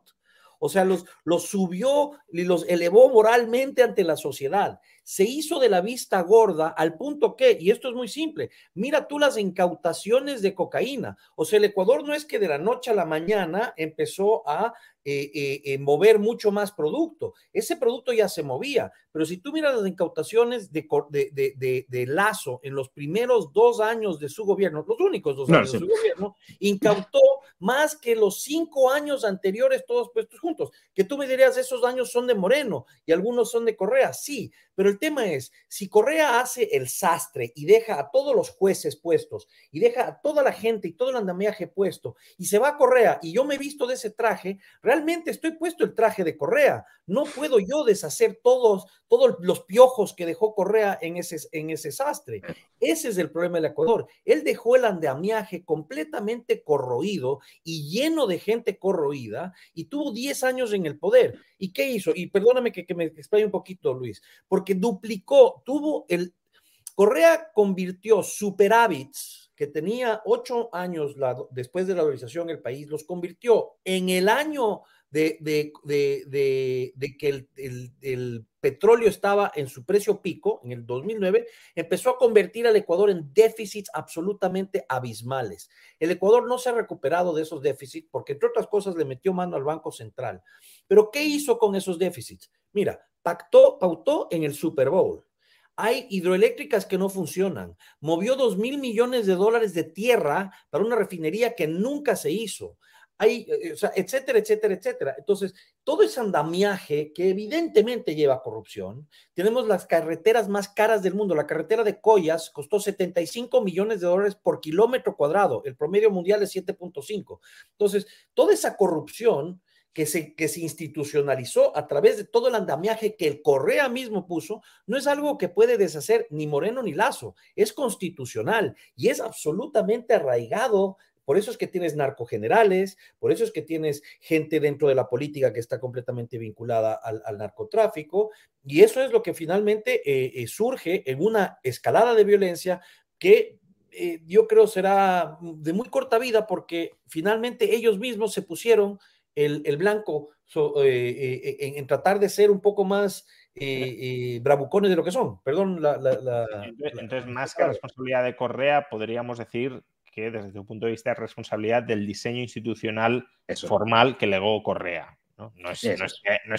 Speaker 3: O sea, los, los subió y los elevó moralmente ante la sociedad se hizo de la vista gorda al punto que, y esto es muy simple, mira tú las incautaciones de cocaína. O sea, el Ecuador no es que de la noche a la mañana empezó a eh, eh, eh, mover mucho más producto. Ese producto ya se movía, pero si tú miras las incautaciones de, de, de, Lazo en los primeros dos años de su gobierno, los únicos dos años de su gobierno, incautó más que los cinco años anteriores todos puestos juntos. Que tú me dirías, esos años son de Moreno y algunos son de Correa, sí, pero el tema es, si Correa hace el sastre y deja a todos los jueces puestos y deja a toda la gente y todo el andamiaje puesto y se va a Correa y yo me he visto de ese traje, realmente estoy puesto el traje de Correa. No puedo yo deshacer todos, todos los piojos que dejó Correa en ese, en ese sastre. Ese es el problema del Ecuador. Él dejó el andamiaje completamente corroído y lleno de gente corroída y tuvo 10 años en el poder. ¿Y qué hizo? Y perdóname que, que me explaye un poquito, Luis, porque duplicó, tuvo el... Correa convirtió superávits que tenía ocho años después de la dolarización el país, los convirtió en el año de, de, que el, el, petróleo estaba en su precio pico, en el 2009, empezó a convertir al Ecuador en déficits absolutamente abismales. El Ecuador no se ha recuperado de esos déficits porque, entre otras cosas, le metió mano al Banco Central. Pero, ¿qué hizo con esos déficits? Mira, pactó, pautó en el Super Bowl. Hay hidroeléctricas que no funcionan. Movió dos mil millones de dólares de tierra para una refinería que nunca se hizo. Hay, eh, etcétera, etcétera, etcétera. Entonces, todo ese andamiaje que evidentemente lleva corrupción. Tenemos las carreteras más caras del mundo. La carretera de Coyas costó 75 millones de dólares por kilómetro cuadrado. El promedio mundial es 7.5. Entonces, toda esa corrupción que se, que se institucionalizó a través de todo el andamiaje que el Correa mismo puso, no es algo que puede deshacer ni Moreno ni Lazo, es constitucional y es absolutamente arraigado. Por eso es que tienes narcogenerales, por eso es que tienes gente dentro de la política que está completamente vinculada al, narcotráfico, y eso es lo que finalmente eh, eh, surge en una escalada de violencia que eh, yo creo será de muy corta vida porque finalmente ellos mismos se pusieron el, blanco en, tratar de ser un poco más bravucones de lo que son. Perdón, la,
Speaker 1: entonces, más que responsabilidad de Correa, podríamos decir que desde tu punto de vista es responsabilidad del diseño institucional formal que legó Correa. ¿no? No, es,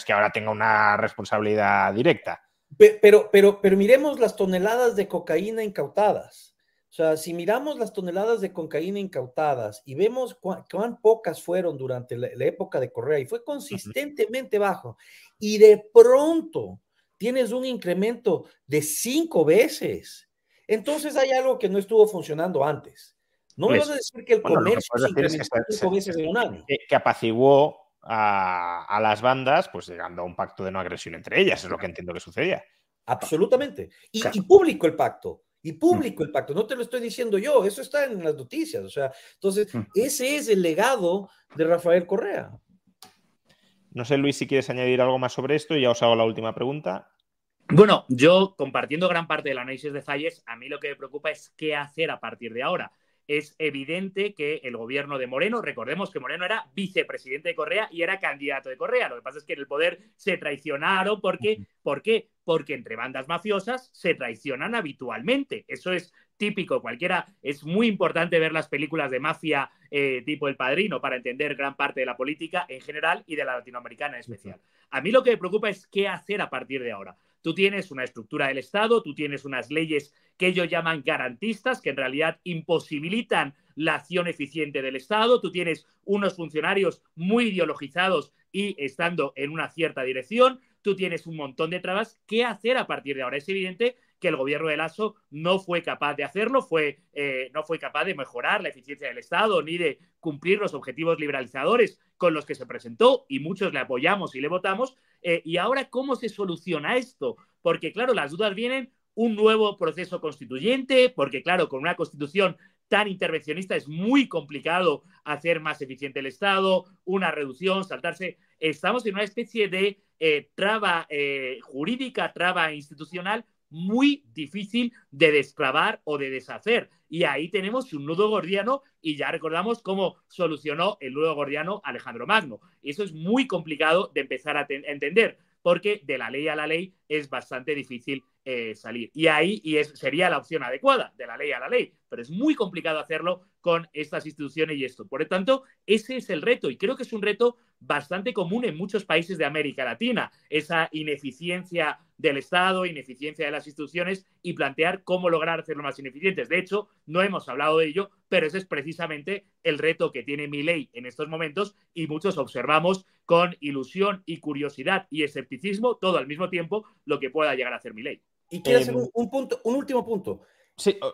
Speaker 1: que, ahora tenga una responsabilidad directa.
Speaker 3: Pero, pero, pero miremos las toneladas de cocaína incautadas. O sea, si miramos las toneladas de cocaína incautadas y vemos cuán, pocas fueron durante la, época de Correa y fue consistentemente bajo, y de pronto tienes un incremento de cinco veces, entonces hay algo que no estuvo funcionando antes. No me pues, vas a decir que el comercio
Speaker 1: que, apaciguó a, las bandas, pues llegando a un pacto de no agresión entre ellas, es lo que entiendo que sucedía.
Speaker 3: Absolutamente. Y, público el pacto. Y público el pacto. No te lo estoy diciendo yo, eso está en las noticias. O sea, entonces, ese es el legado de Rafael Correa.
Speaker 1: No sé, Luis, si quieres añadir algo más sobre esto y ya os hago la última pregunta.
Speaker 4: Bueno, yo compartiendo gran parte del análisis de Falles, a mí lo que me preocupa es qué hacer a partir de ahora es evidente que el gobierno de Moreno, recordemos que Moreno era vicepresidente de Correa y era candidato de Correa. Lo que pasa es que en el poder se traicionaron porque, ¿por qué? Porque entre bandas mafiosas se traicionan habitualmente. Eso es típico, cualquiera. Es muy importante ver las películas de mafia eh, tipo El Padrino para entender gran parte de la política en general y de la latinoamericana en especial. A mí lo que me preocupa es qué hacer a partir de ahora. Tú tienes una estructura del Estado, tú tienes unas leyes que ellos llaman garantistas, que en realidad imposibilitan la acción eficiente del Estado, tú tienes unos funcionarios muy ideologizados y estando en una cierta dirección, tú tienes un montón de trabas. ¿Qué hacer a partir de ahora? Es evidente que el gobierno de Lasso no fue capaz de hacerlo, fue, eh, no fue capaz de mejorar la eficiencia del Estado ni de cumplir los objetivos liberalizadores con los que se presentó y muchos le apoyamos y le votamos. Eh, y ahora, ¿cómo se soluciona esto? Porque, claro, las dudas vienen un nuevo proceso constituyente, porque, claro, con una constitución tan intervencionista es muy complicado hacer más eficiente el Estado, una reducción, saltarse. Estamos en una especie de eh, traba jurídica, traba institucional muy difícil de desclavar o de deshacer. Y ahí tenemos un nudo gordiano y ya recordamos cómo solucionó el nudo gordiano Alejandro Magno. Eso es muy complicado de empezar a entender, porque de la ley a la ley es bastante difícil eh, salir. Y ahí y es, sería la opción adecuada, de la ley a la ley, pero es muy complicado hacerlo con estas instituciones y esto. Por lo tanto, ese es el reto y creo que es un reto bastante común en muchos países de América Latina, esa ineficiencia del Estado, ineficiencia de las instituciones y plantear cómo lograr hacerlo más ineficientes. De hecho, no hemos hablado de ello, pero ese es precisamente el reto que tiene mi ley en estos momentos y muchos observamos con ilusión y curiosidad y escepticismo todo al mismo tiempo lo que pueda llegar a hacer mi ley.
Speaker 3: Y quiero hacer em, un, punto, un último punto.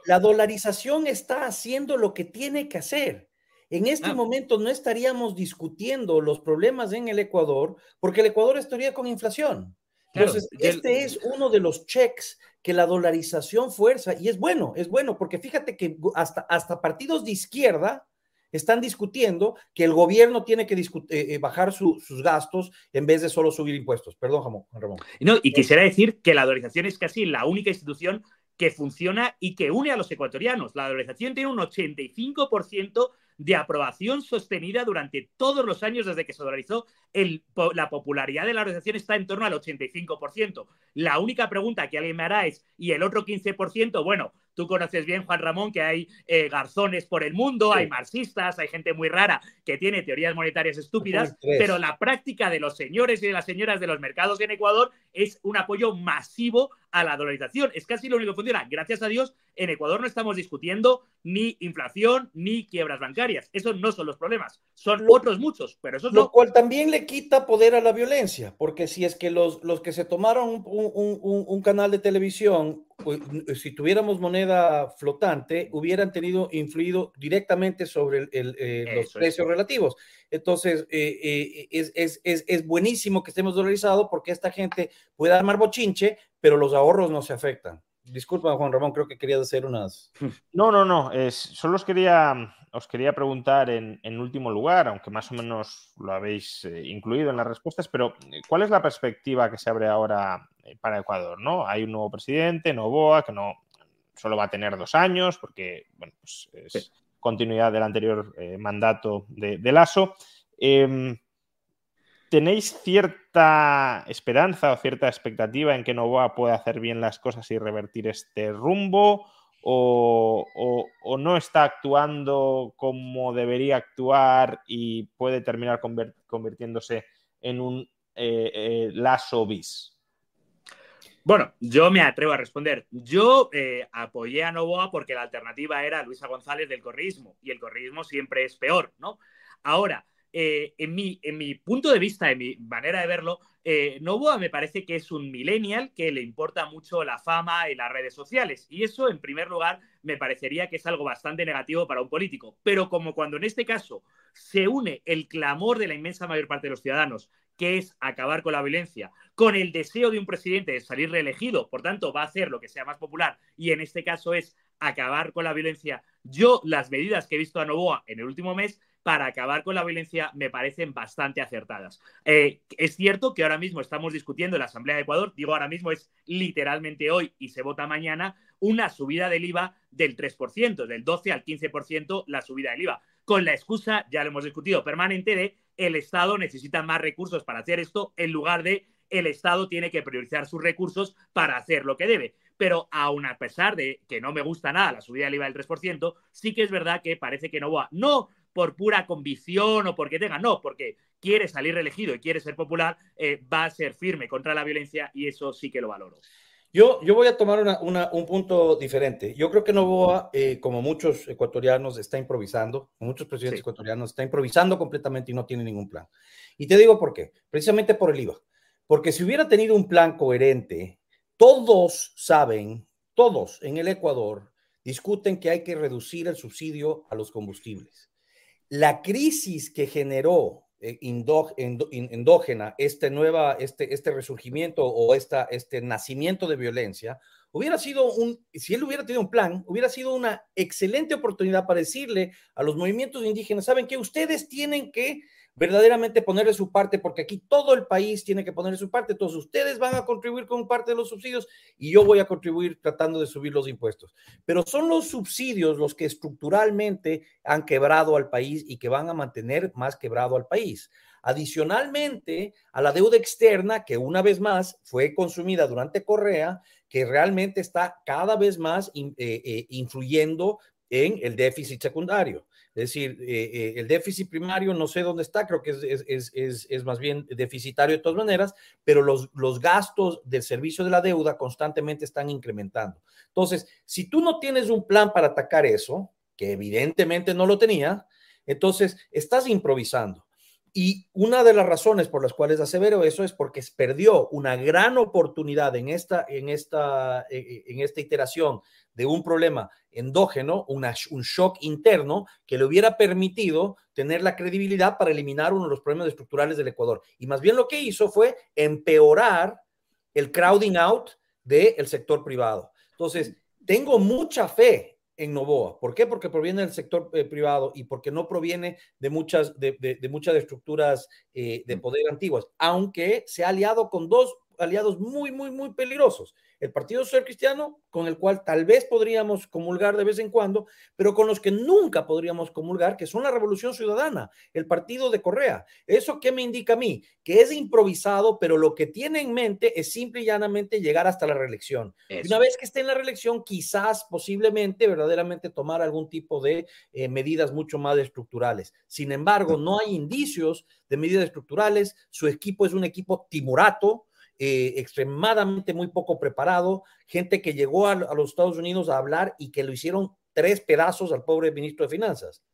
Speaker 3: La dolarización está haciendo lo que tiene que hacer. En este ah. momento no estaríamos discutiendo los problemas en el Ecuador porque el Ecuador estaría con inflación. Entonces, este es uno de los checks que la dolarización fuerza y es bueno, es bueno porque fíjate que hasta, hasta partidos de izquierda están discutiendo que el gobierno tiene que eh, eh, bajar sus gastos en vez de solo subir impuestos. Perdón, Ramón.
Speaker 4: No, y quisiera decir que la dolarización es casi la única institución que funciona y que une a los ecuatorianos. La dolarización tiene un 85% de aprobación sostenida durante todos los años desde que se dolarizó. El, la popularidad de la organización está en torno al 85%. La única pregunta que alguien me hará es, ¿y el otro 15%? Bueno, Tú conoces bien, Juan Ramón, que hay eh, garzones por el mundo, hay marxistas, hay gente muy rara que tiene teorías monetarias estúpidas, pero la práctica de los señores y de las señoras de los mercados en Ecuador es un apoyo masivo a la dolarización. Es casi lo único que funciona. Gracias a Dios, en Ecuador no estamos discutiendo ni inflación ni quiebras bancarias. Esos no son los problemas. Son otros muchos, pero eso
Speaker 3: Lo cual también le quita poder a la violencia, porque si es que los, los que se tomaron un canal de televisión pues, si tuviéramos moneda flotante, hubieran tenido influido directamente sobre eh, los precios relativos. Entonces, eh, eh, es, es, es, es, buenísimo que estemos dolarizados porque esta gente puede armar bochinche, pero los ahorros no se afectan. Disculpa, Juan Ramón, creo que querías hacer unas.
Speaker 1: No, no, no. Es, solo os quería os quería preguntar en, último lugar, aunque más o menos lo habéis eh, incluido en las respuestas, pero eh, ¿cuál es la perspectiva que se abre ahora para Ecuador? ¿no? Hay un nuevo presidente, Novoa, que no solo va a tener dos años, porque bueno, pues es continuidad del anterior mandato de, de Lasso. Em, ¿Tenéis cierta esperanza o cierta expectativa en que Novoa pueda hacer bien las cosas y revertir este rumbo? O, no está actuando como debería actuar y puede terminar convirtiéndose en un eh, eh, bis?
Speaker 4: Bueno, yo me atrevo a responder. Yo eh, apoyé a Novoa porque la alternativa era Luisa González del correísmo y el correísmo siempre es peor, ¿no? Ahora, eh, en, mi, en mi punto de vista, en mi manera de verlo, eh, Novoa me parece que es un millennial que le importa mucho la fama y las redes sociales. Y eso, en primer lugar, me parecería que es algo bastante negativo para un político. Pero como cuando en este caso se une el clamor de la inmensa mayor parte de los ciudadanos, que es acabar con la violencia, con el deseo de un presidente de salir reelegido, por tanto, va a hacer lo que sea más popular, y en este caso es acabar con la violencia. Yo, las medidas que he visto a Novoa en el último mes para acabar con la violencia me parecen bastante acertadas. Eh, es cierto que ahora mismo estamos discutiendo en la Asamblea de Ecuador, digo ahora mismo es literalmente hoy y se vota mañana, una subida del IVA del 3%, del 12 al 15% la subida del IVA, con la excusa, ya lo hemos discutido, permanente de el Estado necesita más recursos para hacer esto en lugar de el Estado tiene que priorizar sus recursos para hacer lo que debe. Pero aún a pesar de que no me gusta nada la subida del IVA del 3%, sí que es verdad que parece que no va, no por pura convicción o porque tenga, no, porque quiere salir reelegido y quiere ser popular, eh, va a ser firme contra la violencia y eso sí que lo valoro.
Speaker 3: Yo, yo voy a tomar un punto diferente. Yo creo que Novoa, eh, como muchos ecuatorianos, está improvisando, muchos presidentes ecuatorianos, está improvisando completamente y no tiene ningún plan. Y te digo por qué. Precisamente por el IVA. Porque si hubiera tenido un plan coherente, todos saben, todos en el Ecuador discuten que hay que reducir el subsidio a los combustibles la crisis que generó eh, endógena este, nueva, este, este resurgimiento o esta, este nacimiento de violencia, hubiera sido un, si él hubiera tenido un plan, hubiera sido una excelente oportunidad para decirle a los movimientos indígenas, saben que ustedes tienen que verdaderamente ponerle su parte, porque aquí todo el país tiene que ponerle su parte. Entonces, ustedes van a contribuir con parte de los subsidios y yo voy a contribuir tratando de subir los impuestos. Pero son los subsidios los que estructuralmente han quebrado al país y que van a mantener más quebrado al país. Adicionalmente a la deuda externa, que una vez más fue consumida durante Correa, que realmente está cada vez más eh, eh, influyendo en el déficit secundario. Es decir, eh, eh, el déficit primario no sé dónde está, creo que es, más bien deficitario de todas maneras, pero los, los gastos del servicio de la deuda constantemente están incrementando. Entonces, si tú no tienes un plan para atacar eso, que evidentemente no lo tenía, entonces estás improvisando. Y una de las razones por las cuales asevero eso es porque perdió una gran oportunidad en esta, en esta, eh, en esta iteración de un problema endógeno, un shock interno que le hubiera permitido tener la credibilidad para eliminar uno de los problemas estructurales del Ecuador. Y más bien lo que hizo fue empeorar el crowding out del sector privado. Entonces, tengo mucha fe en Novoa. ¿Por qué? Porque proviene del sector eh, privado y porque no proviene de muchas, de, muchas estructuras eh, de poder antiguas, aunque se ha aliado con dos aliados muy, muy, muy peligrosos el Partido Social Cristiano, con el cual tal vez podríamos comulgar de vez en cuando, pero con los que nunca podríamos comulgar, que son la Revolución Ciudadana, el partido de Correa. ¿Eso qué me indica a mí? Que es improvisado, pero lo que tiene en mente es simple y llanamente llegar hasta la reelección. Y una vez que esté en la reelección, quizás, posiblemente, verdaderamente tomar algún tipo de eh, medidas mucho más estructurales. Sin embargo, no hay indicios de medidas estructurales. Su equipo es un equipo timorato, eh, extremadamente muy poco preparado, gente que llegó a, los Estados Unidos a hablar y que lo hicieron tres pedazos al pobre ministro de Finanzas.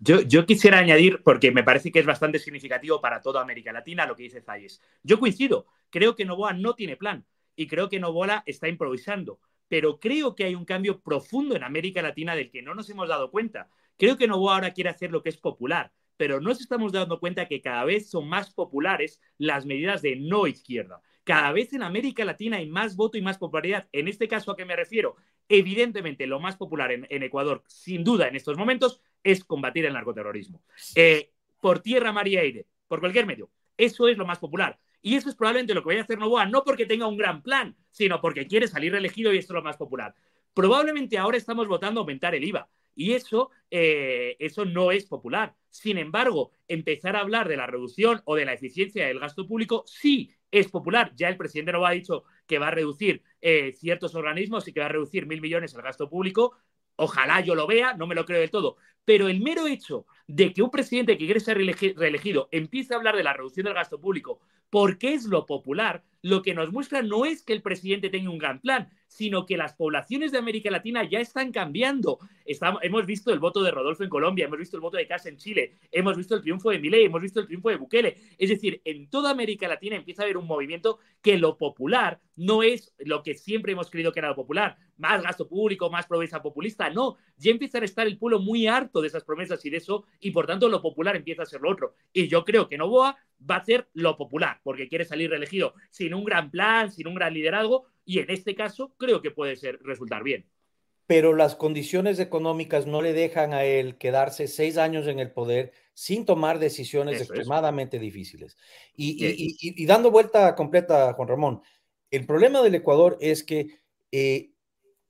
Speaker 4: Yo, quisiera añadir, porque me parece que es bastante significativo para toda América Latina lo que dice Zayes. Yo coincido, creo que Novoa no tiene plan y creo que Novoa está improvisando, pero creo que hay un cambio profundo en América Latina del que no nos hemos dado cuenta. Creo que Novoa ahora quiere hacer lo que es popular, pero no nos estamos dando cuenta que cada vez son más populares las medidas de no izquierda. Cada vez en América Latina hay más voto y más popularidad. En este caso, ¿a qué me refiero? Evidentemente, lo más popular en, Ecuador, sin duda, en estos momentos, es combatir el narcoterrorismo. Eh, por tierra, mar y aire, por cualquier medio. Eso es lo más popular. Y eso es probablemente lo que vaya a hacer Novoa, no porque tenga un gran plan, sino porque quiere salir reelegido y esto es lo más popular. Probablemente ahora estamos votando aumentar el IVA. Y eso, eh, eso no es popular. Sin embargo, empezar a hablar de la reducción o de la eficiencia del gasto público sí es popular. Ya el presidente no ha dicho que va a reducir eh, ciertos organismos y que va a reducir mil millones el gasto público. Ojalá yo lo vea, no me lo creo del todo. Pero el mero hecho de que un presidente que quiere ser reelegido empiece a hablar de la reducción del gasto público porque es lo popular, lo que nos muestra no es que el presidente tenga un gran plan, sino que las poblaciones de América Latina ya están cambiando. hemos visto el voto de Rodolfo en Colombia, hemos visto el voto de Casa en Chile, hemos visto el triunfo de Milei, hemos visto el triunfo de Bukele. Es decir, en toda América Latina empieza a haber un movimiento que lo popular no es lo que siempre hemos creído que era lo popular, más gasto público, más promesa populista. No, ya empieza a estar el pueblo muy harto de esas promesas y de eso, y por tanto lo popular empieza a ser lo otro. Y yo creo que Novoa va a ser lo popular, porque quiere salir reelegido sin un gran plan, sin un gran liderazgo, y en este caso creo que puede ser, resultar bien.
Speaker 3: Pero las condiciones económicas no le dejan a él quedarse seis años en el poder sin tomar decisiones extremadamente difíciles. Y, dando vuelta completa, Juan Ramón, el problema del Ecuador es que eh,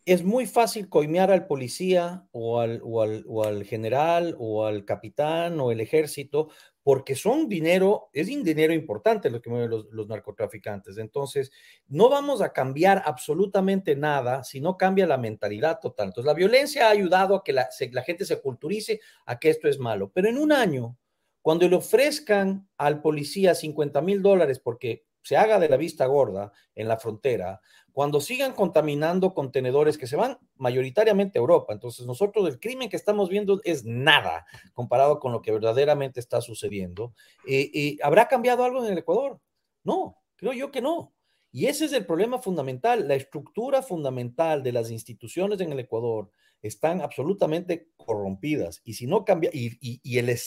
Speaker 3: es muy fácil coimear al policía o al, o al, general o al capitán o el ejército porque son dinero, es dinero importante lo que mueven los, narcotraficantes. Entonces, no vamos a cambiar absolutamente nada si no cambia la mentalidad total. Entonces, la violencia ha ayudado a que la, la gente se culturice a que esto es malo. Pero en un año, cuando le ofrezcan al policía 50 mil dólares porque se haga de la vista gorda en la frontera, cuando sigan contaminando contenedores que se van mayoritariamente a Europa. Entonces, nosotros el crimen que estamos viendo es nada comparado con lo que verdaderamente está sucediendo. Eh, eh, ¿Habrá cambiado algo en el Ecuador? No, creo yo que no. Y ese es el problema fundamental. La estructura fundamental de las instituciones en el Ecuador están absolutamente corrompidas. Y si no cambia, y, el,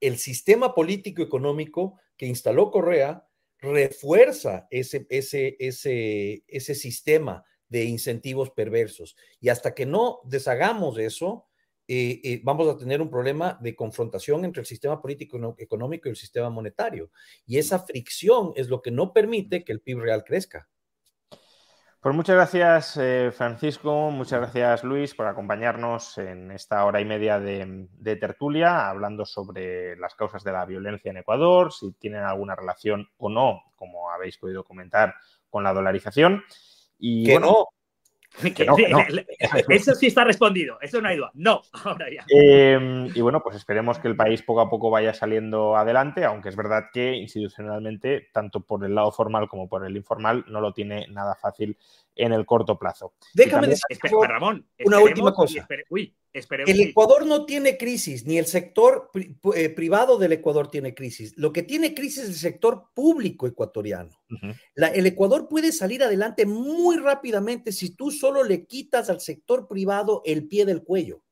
Speaker 3: el sistema político económico que instaló Correa, refuerza ese, ese, ese, ese sistema de incentivos perversos. Y hasta que no deshagamos eso, eh, eh, vamos a tener un problema de confrontación entre el sistema político económico y el sistema monetario. Y esa fricción es lo que no permite que el PIB real crezca.
Speaker 1: Pues muchas gracias, eh, Francisco, muchas gracias, Luis, por acompañarnos en esta hora y media de, tertulia, hablando sobre las causas de la violencia en Ecuador, si tienen alguna relación o no, como habéis podido comentar, con la dolarización.
Speaker 3: Y que no,
Speaker 4: Eso sí está respondido, eso no hay duda. No, ahora ya.
Speaker 1: Em, y bueno, pues esperemos que el país poco a poco vaya saliendo adelante, aunque es verdad que institucionalmente, tanto por el lado formal como por el informal, no lo tiene nada fácil en el corto plazo.
Speaker 3: Déjame decir, Ramón, una última cosa. el Ecuador no tiene crisis, ni el sector eh, privado del Ecuador tiene crisis. Lo que tiene crisis es el sector público ecuatoriano. el Ecuador puede salir adelante muy rápidamente si tú solo le quitas al sector privado el pie del cuello.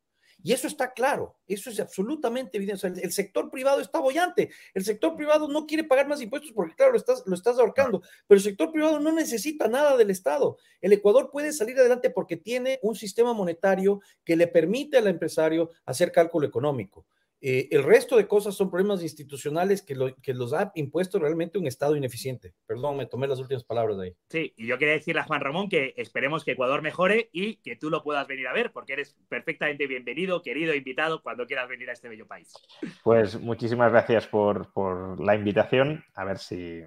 Speaker 3: Y eso está claro, eso es absolutamente evidente. el, sector privado está bollante. El sector privado no quiere pagar más impuestos porque, claro, lo estás, lo estás ahorcando, pero el sector privado no necesita nada del Estado. El Ecuador puede salir adelante porque tiene un sistema monetario que le permite al empresario hacer cálculo económico. Eh, el resto de cosas son problemas institucionales que, que los ha impuesto realmente un Estado ineficiente. Perdón, me tomé las últimas palabras de ahí.
Speaker 4: Sí, y yo quería decirle a Juan Ramón que esperemos que Ecuador mejore y que tú lo puedas venir a ver, porque eres perfectamente bienvenido, querido, invitado cuando quieras venir a este bello país.
Speaker 1: Pues muchísimas gracias por, la invitación. A ver si,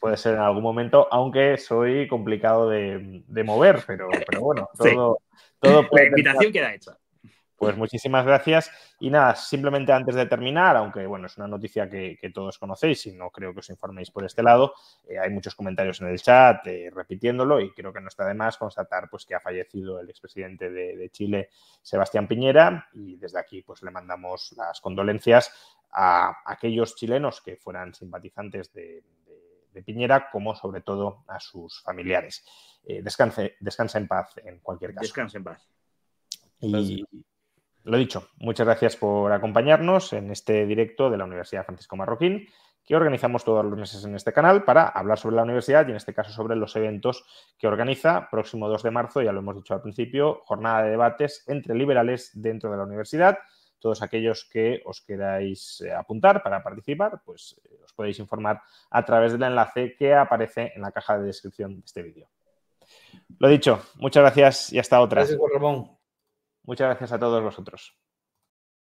Speaker 1: puede ser en algún momento, aunque soy complicado de, mover, pero, pero bueno, todo, todo
Speaker 4: La invitación queda hecha.
Speaker 1: Pues muchísimas gracias. Y nada, simplemente antes de terminar, aunque bueno, es una noticia que, todos conocéis y no creo que os informéis por este lado, eh, hay muchos comentarios en el chat eh, repitiéndolo y creo que no está de más constatar pues, que ha fallecido el expresidente de, Chile, Sebastián Piñera, y desde aquí pues, le mandamos las condolencias a aquellos chilenos que fueran simpatizantes de, Piñera, como sobre todo a sus familiares. Eh, descanse, descansa en paz en cualquier caso.
Speaker 4: Descanse en paz.
Speaker 1: Y, lo dicho, muchas gracias por acompañarnos en este directo de la Universidad Francisco Marroquín que organizamos todos los meses en este canal para hablar sobre la universidad y en este caso sobre los eventos que organiza. Próximo 2 de marzo, ya lo hemos dicho al principio, jornada de debates entre liberales dentro de la universidad. Todos aquellos que os queráis eh, apuntar para participar, pues eh, os podéis informar a través del enlace que aparece en la caja de descripción de este vídeo. Lo dicho, muchas gracias y hasta otra.
Speaker 3: Gracias, Ramón.
Speaker 1: Muchas gracias a todos vosotros.